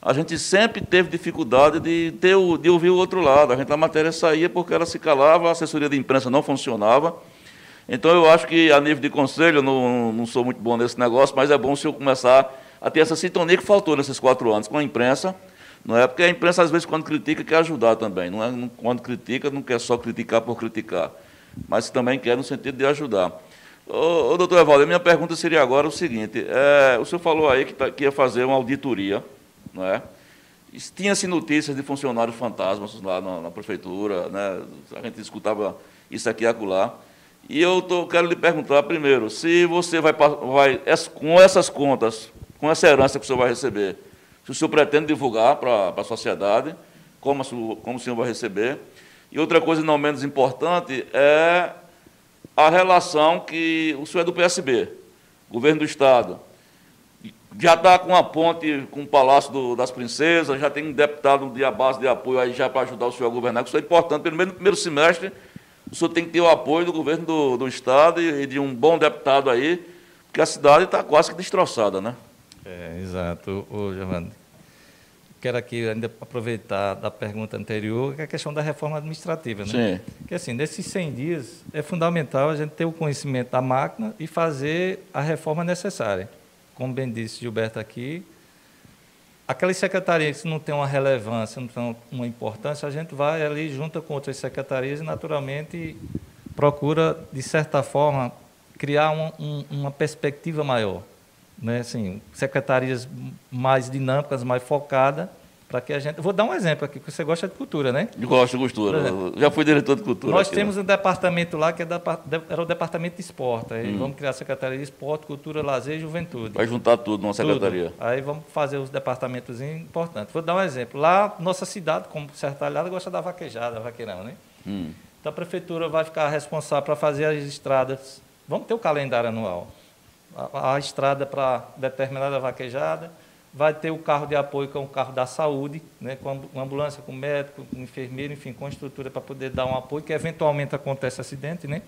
a gente sempre teve dificuldade de, ter de ouvir o outro lado. A, gente, a matéria saía porque ela se calava, a assessoria de imprensa não funcionava. Então, eu acho que, a nível de conselho, eu não, não sou muito bom nesse negócio, mas é bom se eu começar a ter essa sintonia que faltou nesses quatro anos com a imprensa. Não é porque a imprensa, às vezes, quando critica, quer ajudar também. Não é, quando critica, não quer só criticar por criticar, mas também quer no sentido de ajudar. Ô, ô doutor Evaldo, minha pergunta seria agora o seguinte: é, o senhor falou aí que, tá, que ia fazer uma auditoria não é? Tinha-se notícias de funcionários fantasmas lá na, na, prefeitura, né? a gente escutava isso aqui e acolá. E eu tô, quero lhe perguntar primeiro, se você vai, vai, com essas contas, com essa herança que o senhor vai receber, se o senhor pretende divulgar para a sociedade, como, como o senhor vai receber. E outra coisa não menos importante é a relação que o senhor é do PSB, governo do Estado, já está com a ponte com o Palácio do, das Princesas, já tem um deputado de base de apoio aí já para ajudar o senhor a governar, que isso é importante. Pelo menos no primeiro semestre, o senhor tem que ter o apoio do governo do, do Estado e, e de um bom deputado aí, porque a cidade está quase que destroçada, né? É, exato, ô, Giovanni. Quero aqui ainda aproveitar da pergunta anterior, que é a questão da reforma administrativa. Né? Sim. Que assim, nesses 100 dias, é fundamental a gente ter o conhecimento da máquina e fazer a reforma necessária como bem disse Gilberto aqui, aquelas secretarias que não têm uma relevância, não têm uma importância, a gente vai ali junto com outras secretarias e, naturalmente, procura, de certa forma, criar um, um, uma perspectiva maior. Né? Assim, secretarias mais dinâmicas, mais focadas, para que a gente. Vou dar um exemplo aqui, porque você gosta de cultura, né? Eu gosto de cultura. Já fui diretor de cultura. Nós aqui, temos né? um departamento lá que é da, era o departamento de esporte. Aí hum. vamos criar a Secretaria de Esporte, Cultura, Lazer e Juventude. Vai juntar tudo numa secretaria. Tudo. Aí vamos fazer os departamentos importantes. Vou dar um exemplo. Lá, nossa cidade, como Sertalhada, gosta da vaquejada, vaqueirão, né? Hum. Então a prefeitura vai ficar responsável para fazer as estradas. Vamos ter o calendário anual. A, a estrada para determinada vaquejada vai ter o carro de apoio, que é um carro da saúde, né, com ambulância, com médico, com enfermeiro, enfim, com estrutura para poder dar um apoio, que eventualmente acontece acidente, né?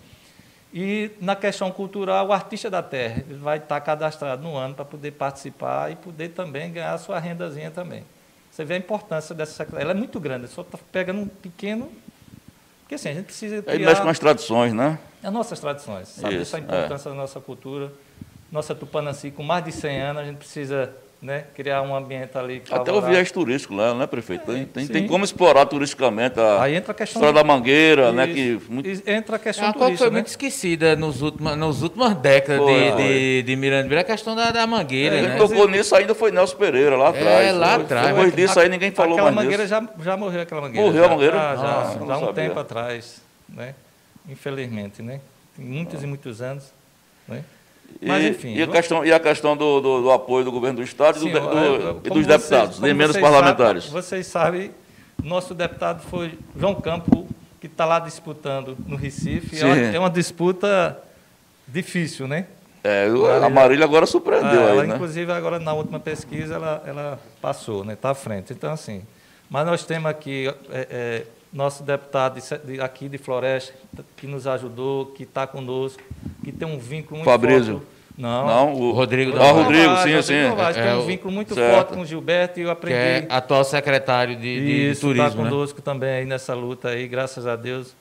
E na questão cultural, o artista da terra ele vai estar cadastrado no ano para poder participar e poder também ganhar a sua rendazinha também. Você vê a importância dessa secretaria. Ela é muito grande, só está pegando um pequeno. Porque assim, a gente precisa. Criar... Aí mexe com as tradições, né? As nossas tradições, sabe? Isso, Essa importância é. da nossa cultura. Nossa Tupanaci, com mais de 100 anos, a gente precisa né, criar um ambiente ali. Até o viés turístico lá, né, prefeito? É, tem, tem, como explorar turisticamente a Aí entra a questão história da Mangueira, né? Que muito... Entra a questão é turística. foi né? muito esquecida nos últimos, nas últimas décadas foi, de, de, de Miranda, a questão da, da Mangueira. É, né? Quem tocou nisso ainda foi Nelson Pereira, lá é, atrás. É, lá atrás. Depois disso aí ninguém falou mais Mangueira já, já morreu aquela Mangueira. Morreu a Mangueira? Já, já, ah, já há um sabia. tempo atrás, né? Infelizmente, né? Muitos ah. e muitos anos, né? Mas, enfim, e, a questão, e a questão do, do, do apoio do governo do Estado sim, e, do, do, e dos deputados, nem menos parlamentares. Vocês sabem, nosso deputado foi João Campo, que está lá disputando no Recife. É uma, é uma, disputa difícil, né? É, a Marília agora surpreendeu é, ela, aí, né? Inclusive, agora na última pesquisa, ela, ela passou, né? Está à frente. Então, assim, mas nós temos aqui é, é, nosso deputado de, aqui de Floresta, que nos ajudou, que está conosco, que tem um vínculo muito Fabrício. forte. Não, não o Rodrigo. Ah, Rodrigo, sim, sim. É, tem um vínculo muito certo. forte com o Gilberto e eu aprendi. Que é atual secretário de, de, Isso, de turismo. Está conosco né? também aí nessa luta aí, graças a Deus.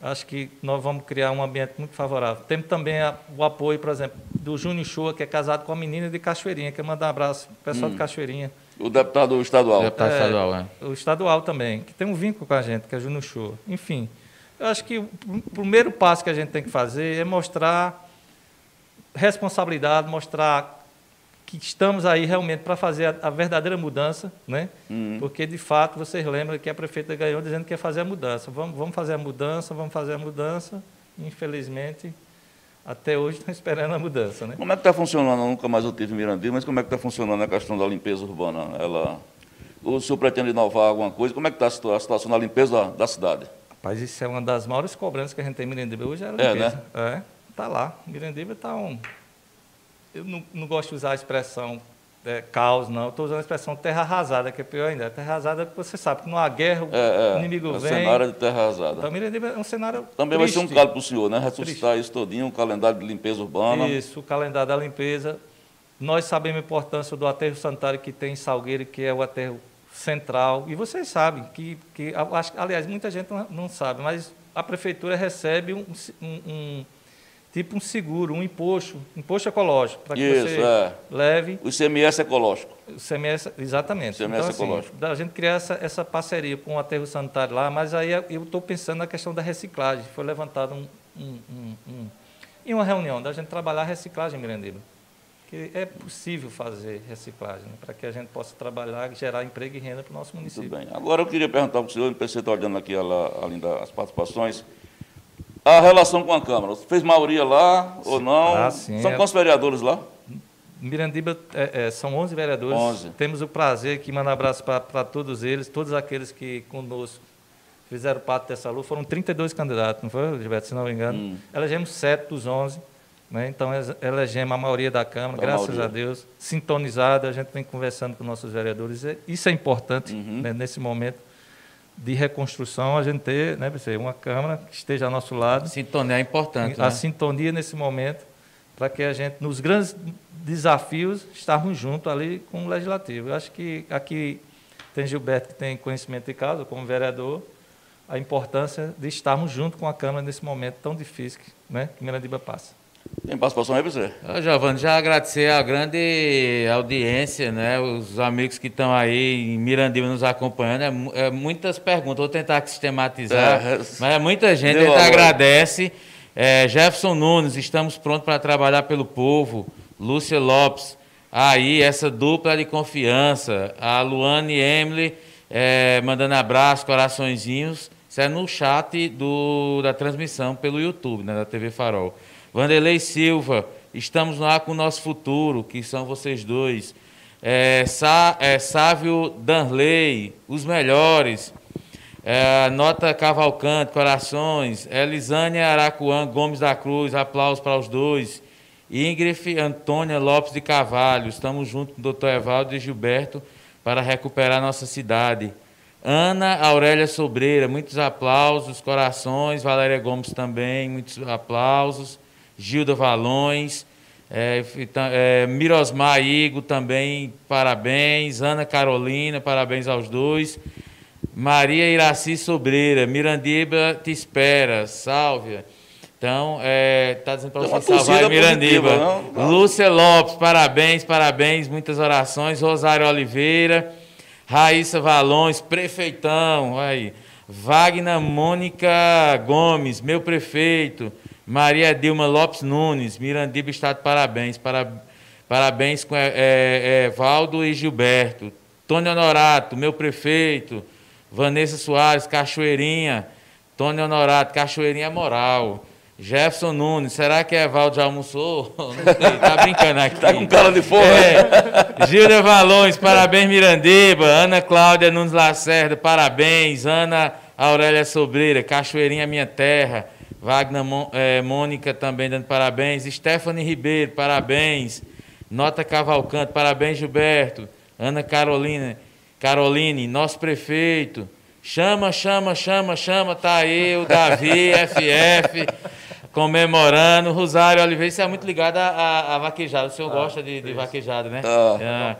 Acho que nós vamos criar um ambiente muito favorável. Temos também a, o apoio, por exemplo, do Júnior Shoa, que é casado com a menina de Cachoeirinha. Quero mandar um abraço para o pessoal hum. de Cachoeirinha. O deputado estadual. O deputado é, estadual, é. O estadual também, que tem um vínculo com a gente, que é o Júnior Shoa. Enfim, eu acho que o primeiro passo que a gente tem que fazer é mostrar responsabilidade, mostrar que estamos aí realmente para fazer a, a, verdadeira mudança, né? Uhum. Porque de fato vocês lembram que a prefeita ganhou dizendo que ia fazer a mudança. Vamos, vamos fazer a mudança, vamos fazer a mudança. Infelizmente, até hoje estão esperando a mudança, né? Como é que está funcionando? Eu nunca mais eu tive Mirandinha, mas como é que está funcionando a questão da limpeza urbana? Ela, o senhor pretende inovar alguma coisa? Como é que está a situação da limpeza da, da, cidade? Rapaz, isso é uma das maiores cobranças que a gente tem em Mirandiba hoje, é a limpeza. É, né? É, está lá. Mirandiba está um eu não, não, gosto de usar a expressão é, caos, não. Estou usando a expressão terra arrasada, que é pior ainda. Terra arrasada, você sabe que não há guerra, é, é, o inimigo é vem. cenário de terra arrasada. Então, Mirandiba é um cenário Também triste. vai ser um calo para o senhor, né? Ressuscitar triste. isso todinho, um calendário de limpeza urbana. Isso, o calendário da limpeza. Nós sabemos a importância do aterro sanitário que tem em Salgueiro, que é o aterro central. E vocês sabem que, que aliás, muita gente não, não sabe, mas a prefeitura recebe um, um tipo um seguro, um imposto, imposto ecológico, para que Isso, você é. leve. O ICMS ecológico. O ICMS, exatamente. O ICMS então, assim, ecológico. A gente criar essa, essa parceria com o aterro sanitário lá, mas aí eu estou pensando na questão da reciclagem. Foi levantado um, um, um, um, em uma reunião da gente trabalhar a reciclagem em Mirandiba. Que é possível fazer reciclagem, né, para que a gente possa trabalhar, gerar emprego e renda para o nosso município. Muito bem. Agora eu queria perguntar para o senhor, o PC está olhando aqui além das participações, a relação com a Câmara. Você fez maioria lá ou não? Ah, sim, São é... quantos vereadores lá? Mirandiba é, é, são 11 vereadores. 11. Temos o prazer de mandar um abraço para todos eles, todos aqueles que conosco fizeram parte dessa luta. Foram 32 candidatos, não foi, Gilberto, se não me engano? Hum. Elegemos 7 dos 11. Né? Então, elegemos a maioria da Câmara, a graças maioria. a Deus, sintonizada. A gente vem conversando com nossos vereadores. Isso é importante uhum. né, nesse momento de reconstrução, a gente ter né, uma Câmara que esteja ao nosso lado. Sintonia é importante. A né? sintonia nesse momento, para que a gente, nos grandes desafios, estarmos juntos ali com o Legislativo. Eu acho que aqui tem Gilberto que tem conhecimento de causa, como vereador, a importância de estarmos junto com a Câmara nesse momento tão difícil né, que Mirandiba passa. Tem participação aí, você? Ô, Giovanni, já agradecer a grande audiência, né? Os amigos que estão aí em Mirandiba nos acompanhando. É, é muitas perguntas, vou tentar sistematizar, é, mas é muita gente, a gente agradece. É, Jefferson Nunes, estamos prontos para trabalhar pelo povo. Lúcia Lopes, aí, essa dupla de confiança. A Luane e Emily, é, mandando abraços, coraçõezinhos. Isso é no chat do, da transmissão pelo YouTube, né, da TV Farol. Vanderlei Silva, estamos lá com o nosso futuro, que são vocês dois. É, Sá, é, Sávio Danley, os melhores. É, Nota Cavalcante, Corações. Elisânia Aracuã Gomes da Cruz, aplausos para os dois. Ingrid Antônia Lopes de Cavalho, estamos junto com o doutor Evaldo e Gilberto para recuperar nossa cidade. Ana Aurélia Sobreira, muitos aplausos, corações. Valéria Gomes também, muitos aplausos. Gilda Valões, é, é, Mirosmar Igo também, parabéns. Ana Carolina, parabéns aos dois. Maria Iraci Sobreira, Mirandiba te espera, salve. Então, está é, tá dizendo para você salvar Mirandiba. Não, não. Lúcia Lopes, parabéns, parabéns, muitas orações. Rosário Oliveira, Raíssa Valões, prefeitão, aí. Wagner Mônica Gomes, meu prefeito. Maria Dilma Lopes Nunes, Mirandiba está de parabéns. Para, parabéns com é, é, é, Valdo e Gilberto. Tônio Honorato, meu prefeito. Vanessa Soares, Cachoeirinha. Tônio Honorato, Cachoeirinha Moral. Jefferson Nunes, será que Evaldo já almoçou? Não sei, tá brincando aqui. tá com cara de fome. É. Gilda Valões, parabéns, Mirandiba. Ana Cláudia Nunes Lacerda, parabéns. Ana Aurélia Sobreira, Cachoeirinha Minha Terra. Wagner é, Mônica também dando parabéns. Stephanie Ribeiro, parabéns. Nota Cavalcante, parabéns, Gilberto. Ana Carolina, Caroline, nosso prefeito. Chama, chama, chama, chama, tá aí o Davi, FF, comemorando. Rosário Oliveira, isso é muito ligado a, a, vaquejada. O senhor ah, gosta de, de vaquejada, né? Ah.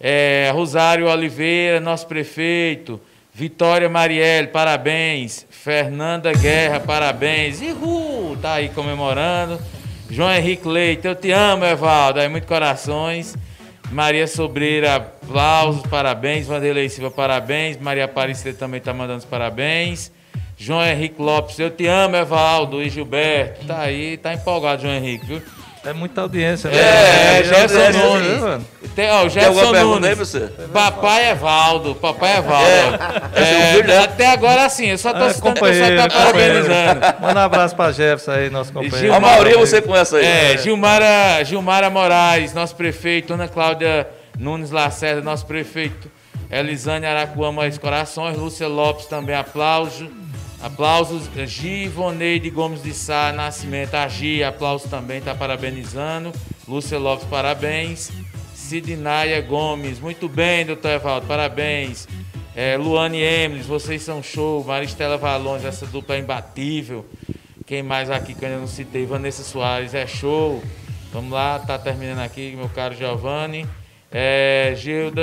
É, Rosário Oliveira, nosso prefeito. Vitória Marielle, parabéns. Fernanda Guerra, parabéns. Ihu, tá aí comemorando. João Henrique Leite, eu te amo, Evaldo. Aí, muito corações. Maria Sobreira, aplausos, parabéns. Vanderlei Silva, parabéns. Maria Aparecida também está mandando os parabéns. João Henrique Lopes, eu te amo, Evaldo e Gilberto. Tá aí, tá empolgado, João Henrique, viu? É muita audiência. Né? É, é Jefferson Nunes. Né, Tem, ó, o Jefferson Nunes. Aí, você? Papai Evaldo, papai Evaldo. É, é, até agora sim, eu só tô é, citando pessoal tá parabenizando. Manda um abraço pra Jefferson aí, nosso companheiro. Gilmar, a maioria você conhece aí. É, Gilmara, Gilmara Moraes, nosso prefeito, Ana Cláudia Nunes Lacerda, nosso prefeito. Elisane Aracuama, Corações, Lúcia Lopes também, aplauso. Aplausos, Givoneide Gomes de Sá, Nascimento, a Gi, aplausos também, está parabenizando. Lúcia Lopes, parabéns. Sidnaia Gomes, muito bem, doutor Evaldo, parabéns. É, Luane Emily, vocês são show. Maristela Valões, essa dupla é imbatível. Quem mais aqui que eu ainda não citei? Vanessa Soares, é show. Vamos lá, tá terminando aqui, meu caro Giovanni. É, Gilda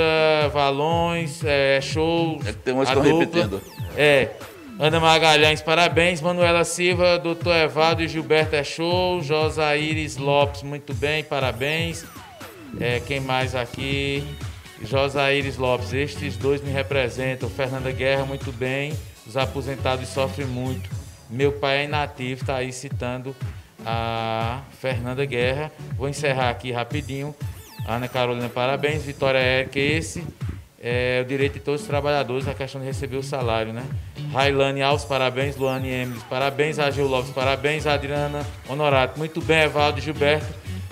Valões, é show. É, tem umas que estão repetindo. É, Ana Magalhães, parabéns. Manuela Silva, doutor Evado e Gilberto é show. Josaíris Lopes, muito bem, parabéns. É, quem mais aqui? Josaíris Lopes, estes dois me representam. Fernanda Guerra, muito bem. Os aposentados sofrem muito. Meu pai é inativo, está aí citando a Fernanda Guerra. Vou encerrar aqui rapidinho. Ana Carolina, parabéns. Vitória Érica, esse é o direito de todos os trabalhadores, a questão de receber o salário, né? Railane Alves, parabéns. Luane Emily, parabéns. Agil Lopes, parabéns. Adriana Honorato, muito bem. Evaldo Gilberto,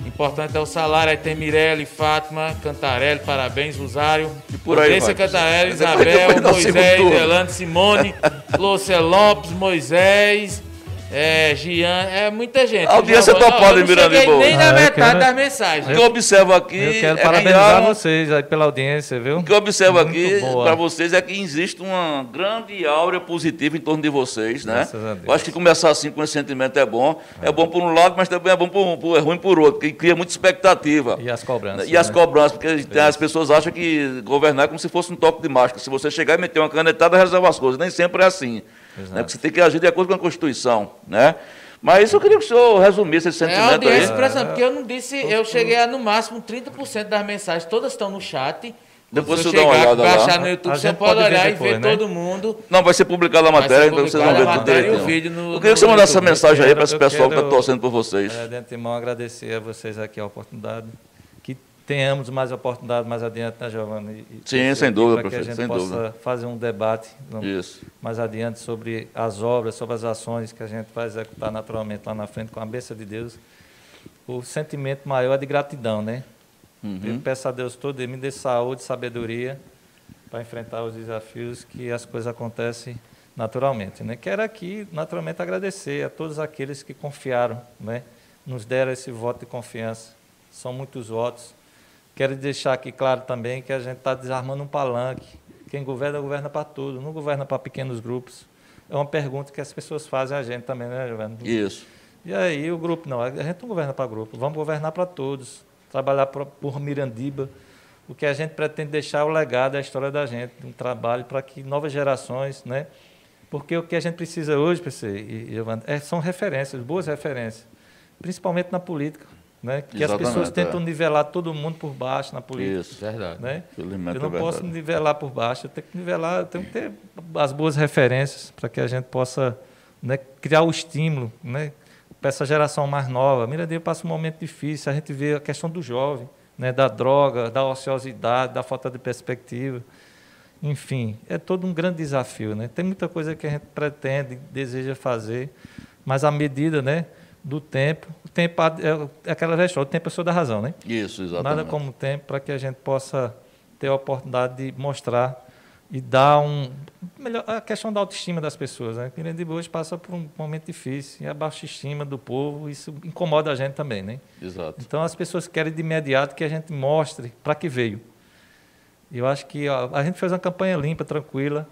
importante é o salário. Aí tem Mirelle, Fátima, Cantarelli, parabéns. Rosário, e por aí, Patrícia Cantarelli, Isabel, Moisés, Delano, Simone, Lúcia Lopes, Moisés. É, Gian, é muita gente. A audiência topada em Miranda Boa. nem na ah, metade quero... das mensagens. O que eu observo aqui. Eu quero é parabenizar que, vocês aí pela audiência, viu? O que eu observo Muito aqui para vocês é que existe uma grande áurea positiva em torno de vocês, né? Eu acho que começar assim com esse sentimento é bom. É, é bom por um lado, mas também é bom por, por, é ruim por outro, porque cria muita expectativa. E as cobranças. E as né? cobranças, porque as pessoas acham que governar é como se fosse um toque de mágica. Se você chegar e meter uma canetada, resolve as coisas. Nem sempre é assim. Né? Porque você tem que agir de acordo com a Constituição, né? Mas eu queria que o senhor resumisse esse sentimento é, audiência, aí. Exemplo, porque eu não disse, eu cheguei a no máximo 30% das mensagens, todas estão no chat. Depois você dá uma olhada lá. baixar no YouTube, você pode olhar depois, e ver né? todo mundo. Não, vai ser publicada a matéria, então vocês vão ver tudo direitinho. Vídeo no, eu queria que você mandasse essa mensagem aí para esse pessoal quero, que está torcendo por vocês. É, de antemão, agradecer a vocês aqui a oportunidade tenhamos mais oportunidade mais adiante, né, Giovanni? E, Sim, sem dúvida, Para que a gente possa dúvida. fazer um debate Isso. mais adiante sobre as obras, sobre as ações que a gente vai executar naturalmente lá na frente, com a bênção de Deus. O sentimento maior é de gratidão, né? Uhum. Eu peço a Deus todo, me dê saúde, sabedoria para enfrentar os desafios que as coisas acontecem naturalmente. Né? Quero aqui, naturalmente, agradecer a todos aqueles que confiaram, né? nos deram esse voto de confiança. São muitos votos, Quero deixar aqui claro também que a gente está desarmando um palanque. Quem governa, governa para tudo, não governa para pequenos grupos. É uma pergunta que as pessoas fazem a gente também, né, Giovanni? Isso. E aí o grupo, não, a gente não governa para grupo, vamos governar para todos, trabalhar por, por Mirandiba. O que a gente pretende deixar é o legado, a história da gente, um trabalho para que novas gerações, né? Porque o que a gente precisa hoje, PC e Giovanni, é, são referências, boas referências, principalmente na política. Né? Que Exatamente, as pessoas tentam é. nivelar todo mundo por baixo na política. Isso, verdade. Né? Eu não é posso nivelar por baixo, eu tenho que nivelar, eu tenho que ter as boas referências para que a gente possa né, criar o estímulo né, para essa geração mais nova. Miradinho passa um momento difícil, a gente vê a questão do jovem, né, da droga, da ociosidade, da falta de perspectiva. Enfim, é todo um grande desafio. Né? Tem muita coisa que a gente pretende, deseja fazer, mas à medida, né? Do tempo. O tempo é, é aquela questão, o tempo é só da razão, né? Isso, exatamente. Nada como o tempo para que a gente possa ter a oportunidade de mostrar e dar um melhor a questão da autoestima das pessoas, né? De hoje passa por um momento difícil e a baixa estima do povo isso incomoda a gente também, né? Exato. Então as pessoas querem de imediato que a gente mostre para que veio. Eu acho que a gente fez uma campanha limpa, tranquila.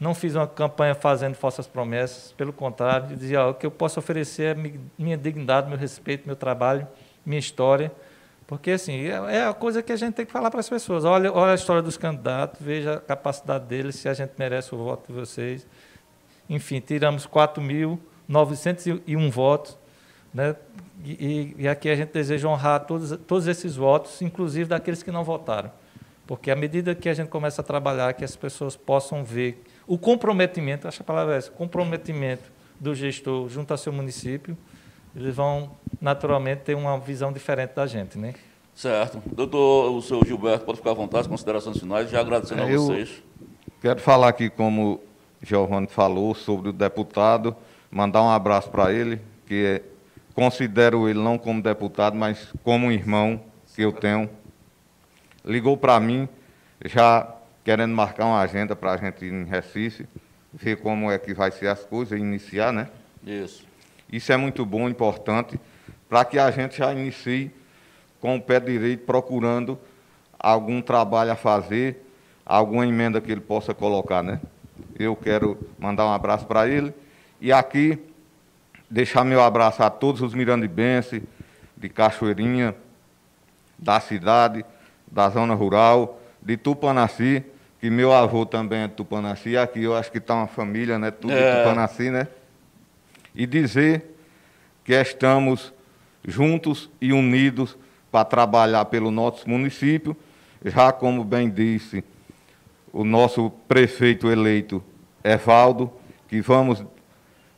Não fiz uma campanha fazendo falsas promessas, pelo contrário, dizia: ó, o que eu posso oferecer é minha dignidade, meu respeito, meu trabalho, minha história. Porque, assim, é, é a coisa que a gente tem que falar para as pessoas. Olha, olha a história dos candidatos, veja a capacidade deles, se a gente merece o voto de vocês. Enfim, tiramos 4.901 votos. Né? E, e, aqui a gente deseja honrar todos, todos esses votos, inclusive daqueles que não votaram. Porque à medida que a gente começa a trabalhar, que as pessoas possam ver o comprometimento, acho que a palavra é essa, comprometimento do gestor junto ao seu município, eles vão naturalmente ter uma visão diferente da gente, né? Certo. Doutor, o senhor Gilberto, pode ficar à vontade, considerações finais, já agradecendo a vocês. Quero falar aqui, como Giovanni falou, sobre o deputado, mandar um abraço para ele, que é, considero ele não como deputado, mas como um irmão que eu tenho. Ligou para mim, já querendo marcar uma agenda para a gente ir em Recife, ver como é que vai ser as coisas, iniciar, né? Isso. Isso é muito bom, importante, para que a gente já inicie com o pé direito, procurando algum trabalho a fazer, alguma emenda que ele possa colocar, né? Eu quero mandar um abraço para ele e aqui deixar meu abraço a todos os mirandibenses de Cachoeirinha, da cidade, da zona rural, de Tupanaci, que meu avô também é de Tupanaci, aqui eu acho que está uma família, né? Tudo é. de Tupanaci, né? E dizer que estamos juntos e unidos para trabalhar pelo nosso município, já como bem disse o nosso prefeito eleito Evaldo, que vamos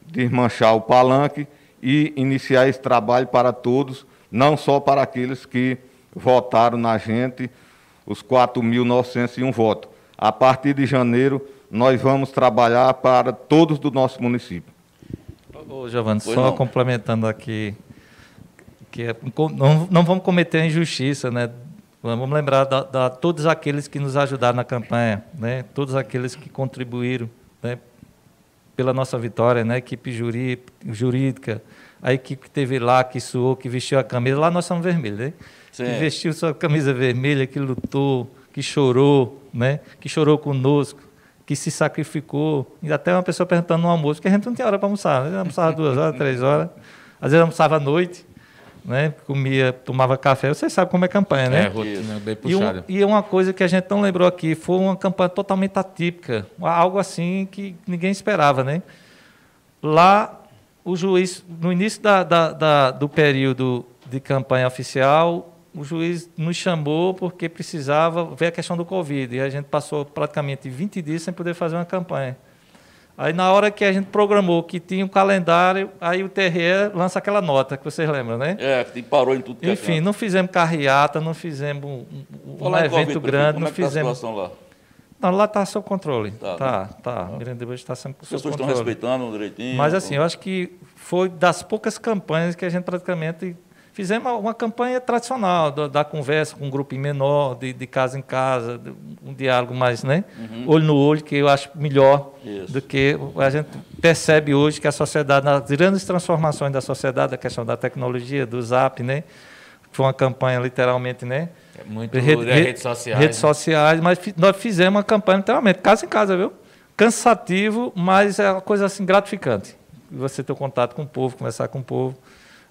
desmanchar o palanque e iniciar esse trabalho para todos, não só para aqueles que votaram na gente, os 4.901 votos. A partir de janeiro, nós vamos trabalhar para todos do nosso município. Ô, Giovanni, só não. complementando aqui que é, não, não vamos cometer injustiça, né? Vamos lembrar da, da, todos aqueles que nos ajudaram na campanha, né? Todos aqueles que contribuíram, né? Pela nossa vitória, né? A equipe jurídica, a equipe que teve lá, que suou, que vestiu a camisa, lá nós somos vermelhos, né? Sim. Que vestiu sua camisa vermelha, que lutou, que chorou, né? Que chorou conosco, que se sacrificou. E até uma pessoa perguntando no almoço, que a gente não tinha hora para almoçar, né? Almoçava duas horas, três horas, às vezes almoçava à noite né? Comia, tomava café. Vocês sabem como é campanha, né? É, rotina bem puxada. E, um, e uma coisa que a gente não lembrou aqui, foi uma campanha totalmente atípica, algo assim que ninguém esperava, né? Lá, o juiz, no início da, da, da, do período de campanha oficial, o juiz nos chamou porque precisava ver a questão do Covid. E a gente passou praticamente 20 dias sem poder fazer uma campanha. Aí na hora que a gente programou que tinha um calendário, aí o TRE lança aquela nota, que vocês lembram, né? É, que parou em tudo que é Enfim, é não fizemos carreata, não fizemos um, um evento grande, não fizemos. Como é que tá a situação lá? Não, lá está sob controle. Tá, tá. Né? tá. tá. Miranda Beach está sob controle. As pessoas estão respeitando direitinho. Mas assim, eu acho que foi das poucas campanhas que a gente praticamente Fizemos uma campanha tradicional da, da conversa com um grupo menor, de, de, casa em casa, um diálogo mais, né? Uhum. Olho no olho, que eu acho melhor Isso. do que a gente percebe hoje que a sociedade, nas grandes transformações da sociedade, a questão da tecnologia, do zap, né? Foi uma campanha literalmente, né? É muito rede, redes sociais. Redes né? sociais, mas nós fizemos uma campanha literalmente, casa em casa, viu? Cansativo, mas é uma coisa assim gratificante. Você ter contato com o povo, conversar com o povo.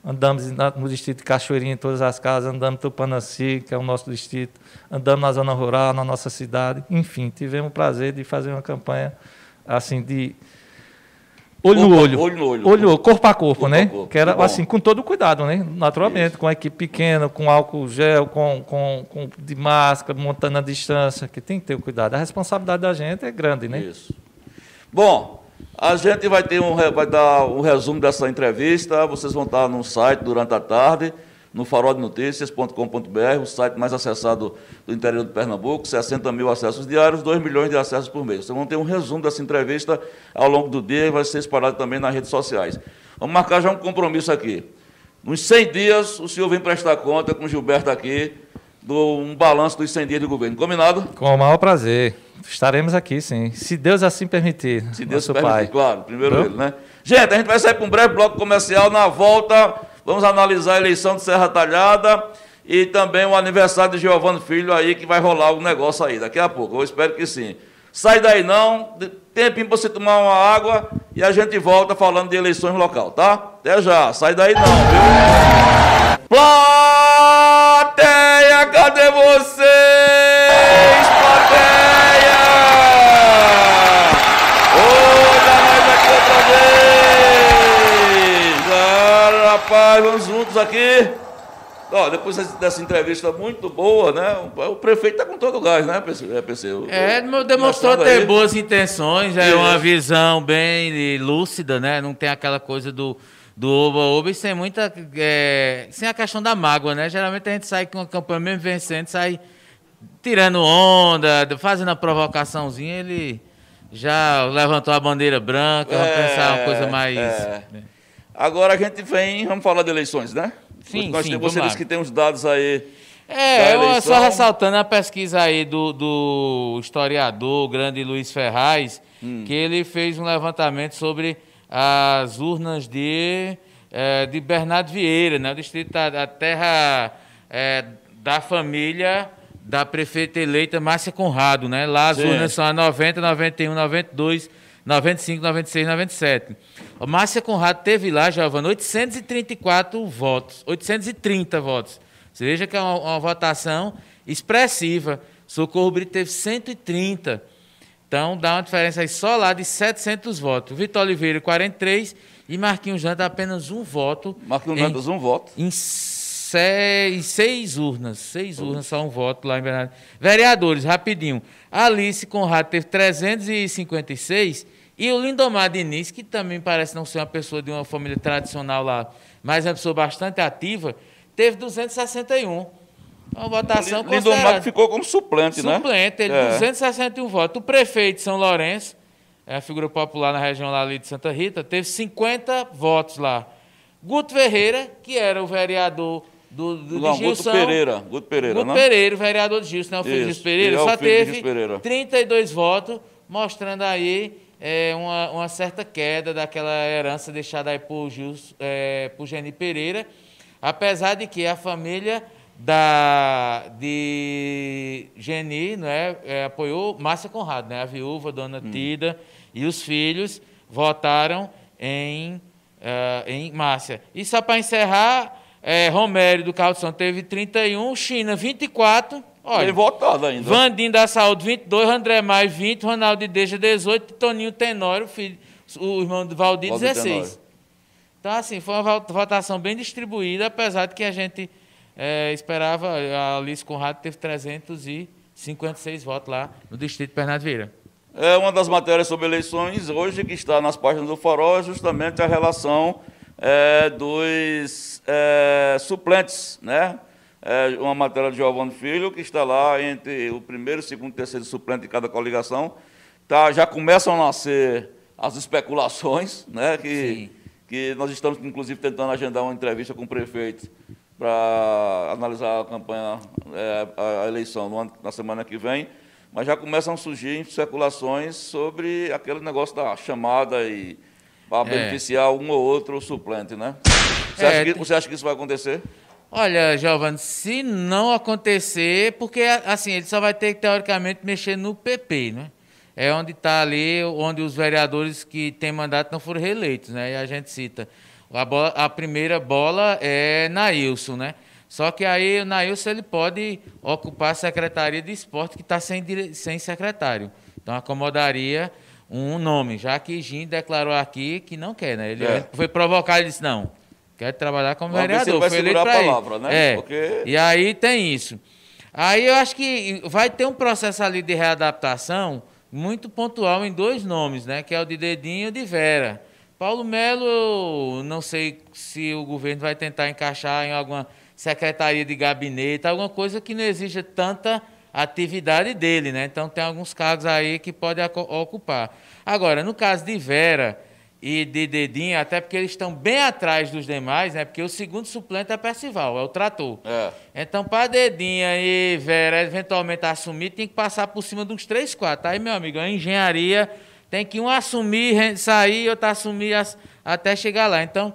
Andamos no distrito de Cachoeirinha, em todas as casas, andamos em Tupanaci, que é o nosso distrito, andamos na zona rural, na nossa cidade. Enfim, tivemos o prazer de fazer uma campanha assim de olho no olho. Olho no olho. Olho, olho corpo a corpo, corpo né? A corpo. Que era assim, com todo cuidado, né? Naturalmente, Isso. com a equipe pequena, com álcool gel, com, com, com de máscara, montando a distância, que tem que ter o cuidado. A responsabilidade da gente é grande, né? Isso. Bom, a gente vai ter um, vai dar um resumo dessa entrevista. Vocês vão estar no site durante a tarde, no faroldenoticias.com.br, o site mais acessado do interior do Pernambuco, 60 mil acessos diários, 2 milhões de acessos por mês. Vocês vão ter um resumo dessa entrevista ao longo do dia e vai ser espalhado também nas redes sociais. Vamos marcar já um compromisso aqui. Nos 100 dias, o senhor vem prestar conta com o Gilberto aqui, do um balanço dos 100 dias do governo. Combinado? Com o maior prazer. Estaremos aqui, sim. Se Deus assim permitir. Se Deus permitir, pai. claro. Primeiro ele, né? Gente, a gente vai sair para um breve bloco comercial. Na volta, vamos analisar a eleição de Serra Talhada e também o aniversário de Giovanni Filho aí, que vai rolar um negócio aí daqui a pouco. Eu espero que sim. Sai daí não, tempinho para você tomar uma água e a gente volta falando de eleições local, tá? Até já, sai daí não, viu? Plateia, cadê vocês? Plateia! Olha nós aqui outra vez! Vamos juntos aqui. Ó, depois dessa entrevista muito boa, né? O prefeito está com todo o gás, né, PC? É, é demonstrou ter aí. boas intenções, é Isso. uma visão bem lúcida, né? Não tem aquela coisa do do Oba-Oba e sem muita. É, sem a questão da mágoa, né? Geralmente a gente sai com a campanha mesmo vencendo, sai tirando onda, fazendo a provocaçãozinha, ele já levantou a bandeira branca, vamos é, pensar uma coisa mais. É. Né? Agora a gente vem, vamos falar de eleições, né? Sim, Nós sim, você disse que tem os dados aí. É, eu só ressaltando a pesquisa aí do, do historiador, grande Luiz Ferraz, hum. que ele fez um levantamento sobre as urnas de, é, de Bernardo Vieira, né? o distrito da, da terra é, da família da prefeita eleita Márcia Conrado, né? Lá as Sim. urnas são a 90, 91, 92, 95, 96, 97. A Márcia Conrado teve lá, Giovana, 834 votos, 830 votos. Você veja que é uma, uma votação expressiva. Socorro Brito teve 130. Então, dá uma diferença aí só lá de 700 votos. Vitor Oliveira, 43. E Marquinhos Jantas, apenas um voto. Marquinhos Jantas, um voto. Em seis, seis urnas. Seis urnas, só um voto lá em Bernardo. Vereadores, rapidinho. Alice Conrado teve 356. E o Lindomar Diniz, que também parece não ser uma pessoa de uma família tradicional lá, mas é uma pessoa bastante ativa, teve 261. Uma votação Lindomar Lindomar ficou como suplente, suplente né? Suplente, ele é. 261 votos. O prefeito de São Lourenço, é a figura popular na região lá ali de Santa Rita, teve 50 votos lá. Guto Ferreira, que era o vereador do, do Não, Gilson. Guto Pereira. Guto Pereira, Guto não? Pereira, vereador de Gilson, né? O filho de Pereira, é só teve 32 votos, mostrando aí é, uma, uma, certa queda daquela herança deixada aí por, Gilson, é, por Geni Pereira, apesar de que a família da, de Geni né, é, apoiou Márcia Conrado, né, a viúva, Dona hum. Tida, e os filhos votaram em, uh, em Márcia. E só para encerrar, é, Romério do Carro Santo teve 31, China 24. Olha, Bem votado ainda. Vandinho da Saúde 22, André Maia 20, Ronaldo Deja 18, Toninho Tenório, filho, o irmão de Valdir, Valdir 16. Tenório. Então, assim, foi uma votação bem distribuída, apesar de que a gente é, esperava, a Alice Conrado teve 356 votos lá no distrito de Bernardo Vieira. É uma das matérias sobre eleições hoje que está nas páginas do Farol é justamente a relação é, dos é, suplentes, né? É uma matéria de Giovanni Filho, que está lá entre o primeiro, segundo e terceiro suplente de cada coligação. Tá, já começam a nascer as especulações, né? Que, que nós estamos, inclusive, tentando agendar uma entrevista com o prefeito para analisar a campanha, é, a, eleição ano, na semana que vem, mas já começam a surgir especulações sobre aquele negócio da chamada e para é. beneficiar um ou outro suplente, né? Você, é, acha que, você acha que isso vai acontecer? Olha, Giovanni, se não acontecer, porque assim, ele só vai ter que, teoricamente, mexer no PP, né? É onde está ali, onde os vereadores que têm mandato não foram reeleitos, né? E a gente cita. A, bola, a primeira bola é Nailson, né? Só que aí o Nailson ele pode ocupar a Secretaria de Esporte, que está sem, sem secretário. Então acomodaria um nome, já que Gin declarou aqui que não quer, né? Ele é. foi provocado e disse, não, quer trabalhar como Vamos vereador. Vai foi a palavra, ele. né? É. Porque... E aí tem isso. Aí eu acho que vai ter um processo ali de readaptação muito pontual em dois nomes, né? Que é o de Dedinho e o de Vera. Paulo Melo, não sei se o governo vai tentar encaixar em alguma secretaria de gabinete, alguma coisa que não exija tanta atividade dele, né? Então tem alguns cargos aí que pode ocupar. Agora, no caso de Vera e de Dedinho, até porque eles estão bem atrás dos demais, né? Porque o segundo suplente é Percival, é o trator. É. Então, para Dedinha e Vera eventualmente assumir, tem que passar por cima de uns três, quatro. Aí, meu amigo, a engenharia tem que um assumir, sair, outro assumir até chegar lá. Então,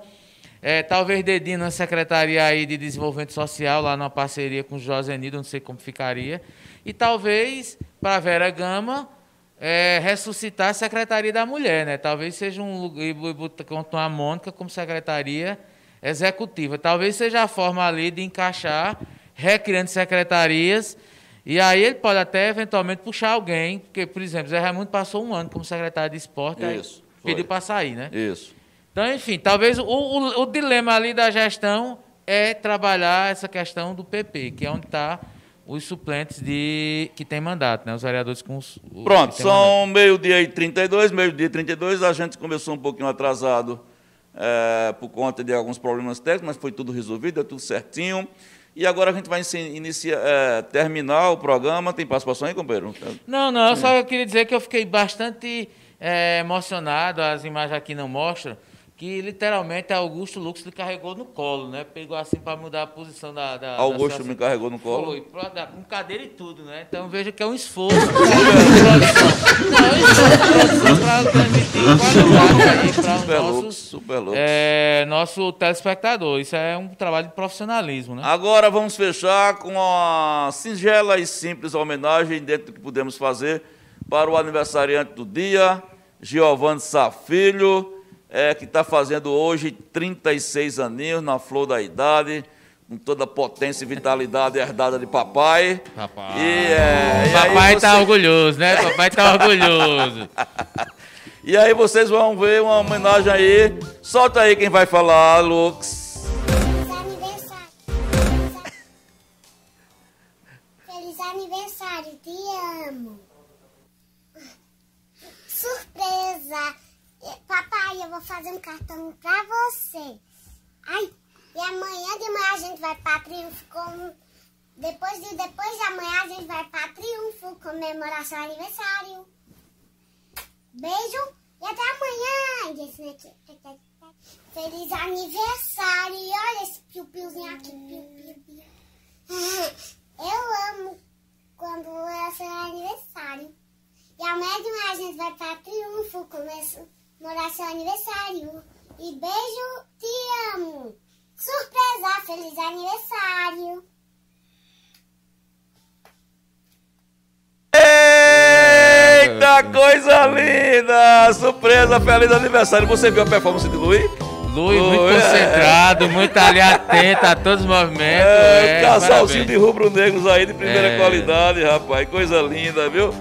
é, talvez Dedinho na Secretaria aí de Desenvolvimento Social, lá numa parceria com o José Nido, não sei como ficaria. E talvez, para Vera Gama, é, ressuscitar a Secretaria da Mulher, né? Talvez seja um lugar, com a Mônica como secretaria executiva. Talvez seja a forma ali de encaixar, recriando secretarias, e aí ele pode até eventualmente puxar alguém, porque, por exemplo, Zé Raimundo passou um ano como secretário de esporte, Isso, pediu para sair, né? Isso. Então, enfim, talvez o, o, o dilema ali da gestão é trabalhar essa questão do PP, que é onde está os suplentes de que tem mandato, né? Os vereadores com os. Pronto, são meio-dia e 32, meio-dia e 32. A gente começou um pouquinho atrasado é, por conta de alguns problemas técnicos, mas foi tudo resolvido, deu tudo certinho. E agora a gente vai iniciar, é, terminar o programa. Tem participação aí, companheiro? Não, não, eu só queria dizer que eu fiquei bastante é, emocionado, as imagens aqui não mostram, que literalmente Augusto Lux lhe carregou no colo, né? Pegou assim para mudar a posição da. da Augusto da me carregou no colo? Foi, com cadeira e tudo, né? Então veja que é um esforço. Não, é um esforço para transmitir qualidade para os nossos, super é, nosso telespectador. Isso é um trabalho de profissionalismo, né? Agora vamos fechar com uma singela e simples homenagem dentro do que podemos fazer para o aniversariante do dia, Giovanni Safilho é, que está fazendo hoje 36 aninhos, na flor da idade, com toda a potência e vitalidade herdada de papai. Papai. E, é, papai está você... orgulhoso, né? Papai está orgulhoso. e aí vocês vão ver uma homenagem aí. Solta aí quem vai falar, Lux. Feliz aniversário. Feliz aniversário, te amo. Surpresa! Papai, eu vou fazer um cartão pra você. Ai, e amanhã de manhã a gente vai pra Triunfo com... Depois de, depois de amanhã a gente vai pra Triunfo comemorar seu aniversário. Beijo e até amanhã. Feliz aniversário. E olha esse piu-piuzinho aqui. Piu, piu, piu. Eu amo quando é seu aniversário. E amanhã de manhã a gente vai pra Triunfo começar morar seu aniversário. E beijo, te amo. Surpresa, feliz aniversário. Eita, coisa linda! Surpresa, feliz aniversário. Você viu a performance de Luiz? Luiz, muito é. concentrado, muito ali atento a todos os movimentos. É, é casalzinho parabéns. de rubro-negros aí de primeira é. qualidade, rapaz. Coisa linda, viu?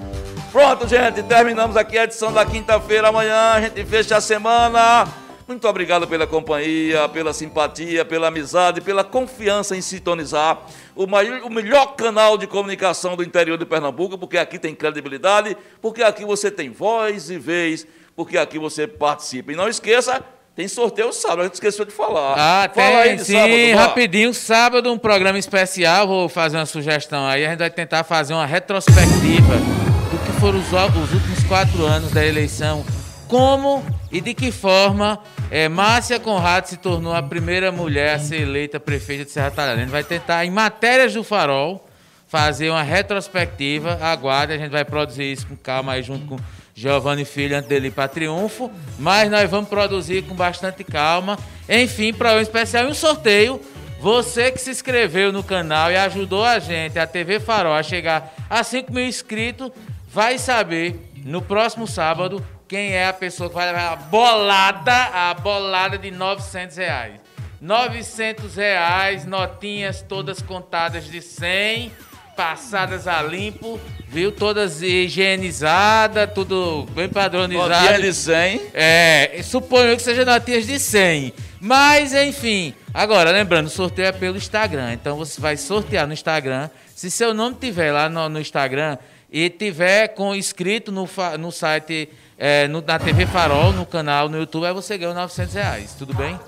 Pronto, gente, terminamos aqui a edição da quinta-feira. Amanhã a gente fecha a semana. Muito obrigado pela companhia, pela simpatia, pela amizade, pela confiança em sintonizar o, maior, o melhor canal de comunicação do interior de Pernambuco, porque aqui tem credibilidade, porque aqui você tem voz e vez, porque aqui você participa. E não esqueça, tem sorteio sábado, a gente esqueceu de falar. Ah, Fala tem, sim, sábado, rapidinho. Sábado, um programa especial, vou fazer uma sugestão aí. A gente vai tentar fazer uma retrospectiva foram os, os últimos quatro anos da eleição, como e de que forma é, Márcia Conrado se tornou a primeira mulher a ser eleita prefeita de Serra Talhada. A gente vai tentar, em matérias do Farol, fazer uma retrospectiva. Aguarde, a gente vai produzir isso com calma aí junto com Giovanni Filho antes dele ir para Triunfo. Mas nós vamos produzir com bastante calma. Enfim, para um especial e um sorteio. Você que se inscreveu no canal e ajudou a gente, a TV Farol, a chegar a 5 mil inscritos, vai saber no próximo sábado quem é a pessoa que vai levar a bolada, a bolada de 900 reais. 900 reais, notinhas todas contadas de 100, passadas a limpo, viu? Todas higienizadas, tudo bem padronizado. Notinha de 100? É, suponho que seja notinhas de 100. Mas, enfim, agora, lembrando, o sorteio é pelo Instagram. Então, você vai sortear no Instagram. Se seu nome tiver lá no, no Instagram, e tiver com inscrito no, no site, é, no, na TV Farol, no canal, no YouTube, aí você ganha 900 reais. Tudo bem?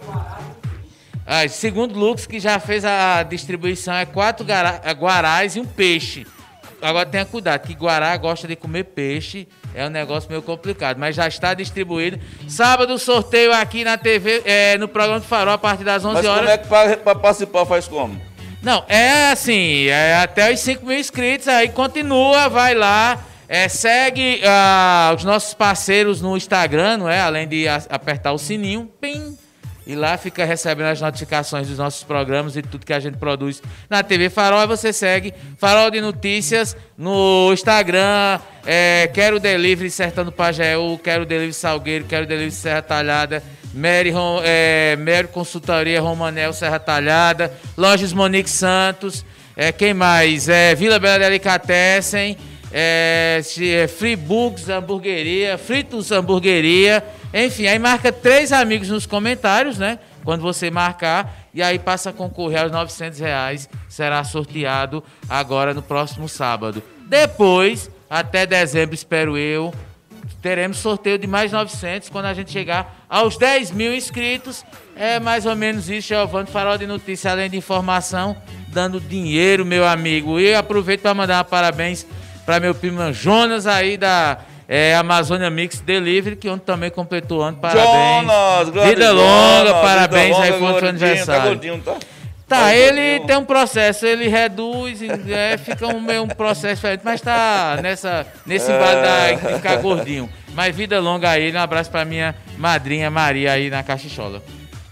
Ah, segundo Lux, que já fez a distribuição, é quatro é guarás e um peixe. Agora tenha cuidado, que Guará gosta de comer peixe, é um negócio meio complicado, mas já está distribuído. Sábado, sorteio aqui na TV, é, no programa do Farol, a partir das 11 mas horas. Como é que para participar faz como? Não, é assim, é até os 5 mil inscritos, aí continua, vai lá, é, segue uh, os nossos parceiros no Instagram, não é? Além de a, apertar o sininho, pim, e lá fica recebendo as notificações dos nossos programas e tudo que a gente produz na TV Farol. Aí você segue Farol de Notícias no Instagram. É, quero Delivery Sertando Pajeú, quero Delivery Salgueiro, quero Delivery Serra Talhada. Mary, é, Mary Consultoria Romanel Serra Talhada, Lojas Monique Santos, é, quem mais? É, Vila Bela Delicatessen, é, é, Free Books Hamburgueria, Fritos Hamburgueria, enfim, aí marca três amigos nos comentários, né? Quando você marcar, e aí passa a concorrer aos 900 reais, será sorteado agora no próximo sábado. Depois, até dezembro, espero eu, teremos sorteio de mais 900 quando a gente chegar aos 10 mil inscritos. É mais ou menos isso, Giovanni Farol de Notícia, além de informação, dando dinheiro, meu amigo. E aproveito para mandar parabéns para meu primo Jonas aí da é, Amazônia Mix Delivery, que ontem também completou ano. Parabéns. Jonas, vida longa, Jonas, parabéns vida longa, aí por o aniversário. Tá gordinho, tá? Tá, ele tem um processo, ele reduz, é, fica um, meio um processo diferente, mas tá nessa, nesse é. de ficar gordinho. Mas vida longa a ele, um abraço pra minha madrinha Maria aí na Caxichola.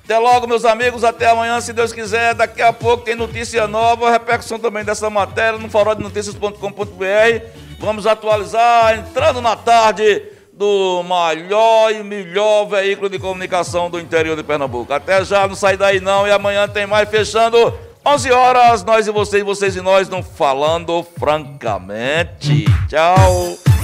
Até logo, meus amigos, até amanhã, se Deus quiser. Daqui a pouco tem notícia nova, repercussão também dessa matéria no faroldenoticias.com.br. Vamos atualizar, entrando na tarde do maior e melhor veículo de comunicação do interior de Pernambuco. Até já, não sai daí não, e amanhã tem mais fechando 11 horas, nós e vocês, vocês e nós, não falando francamente. Tchau.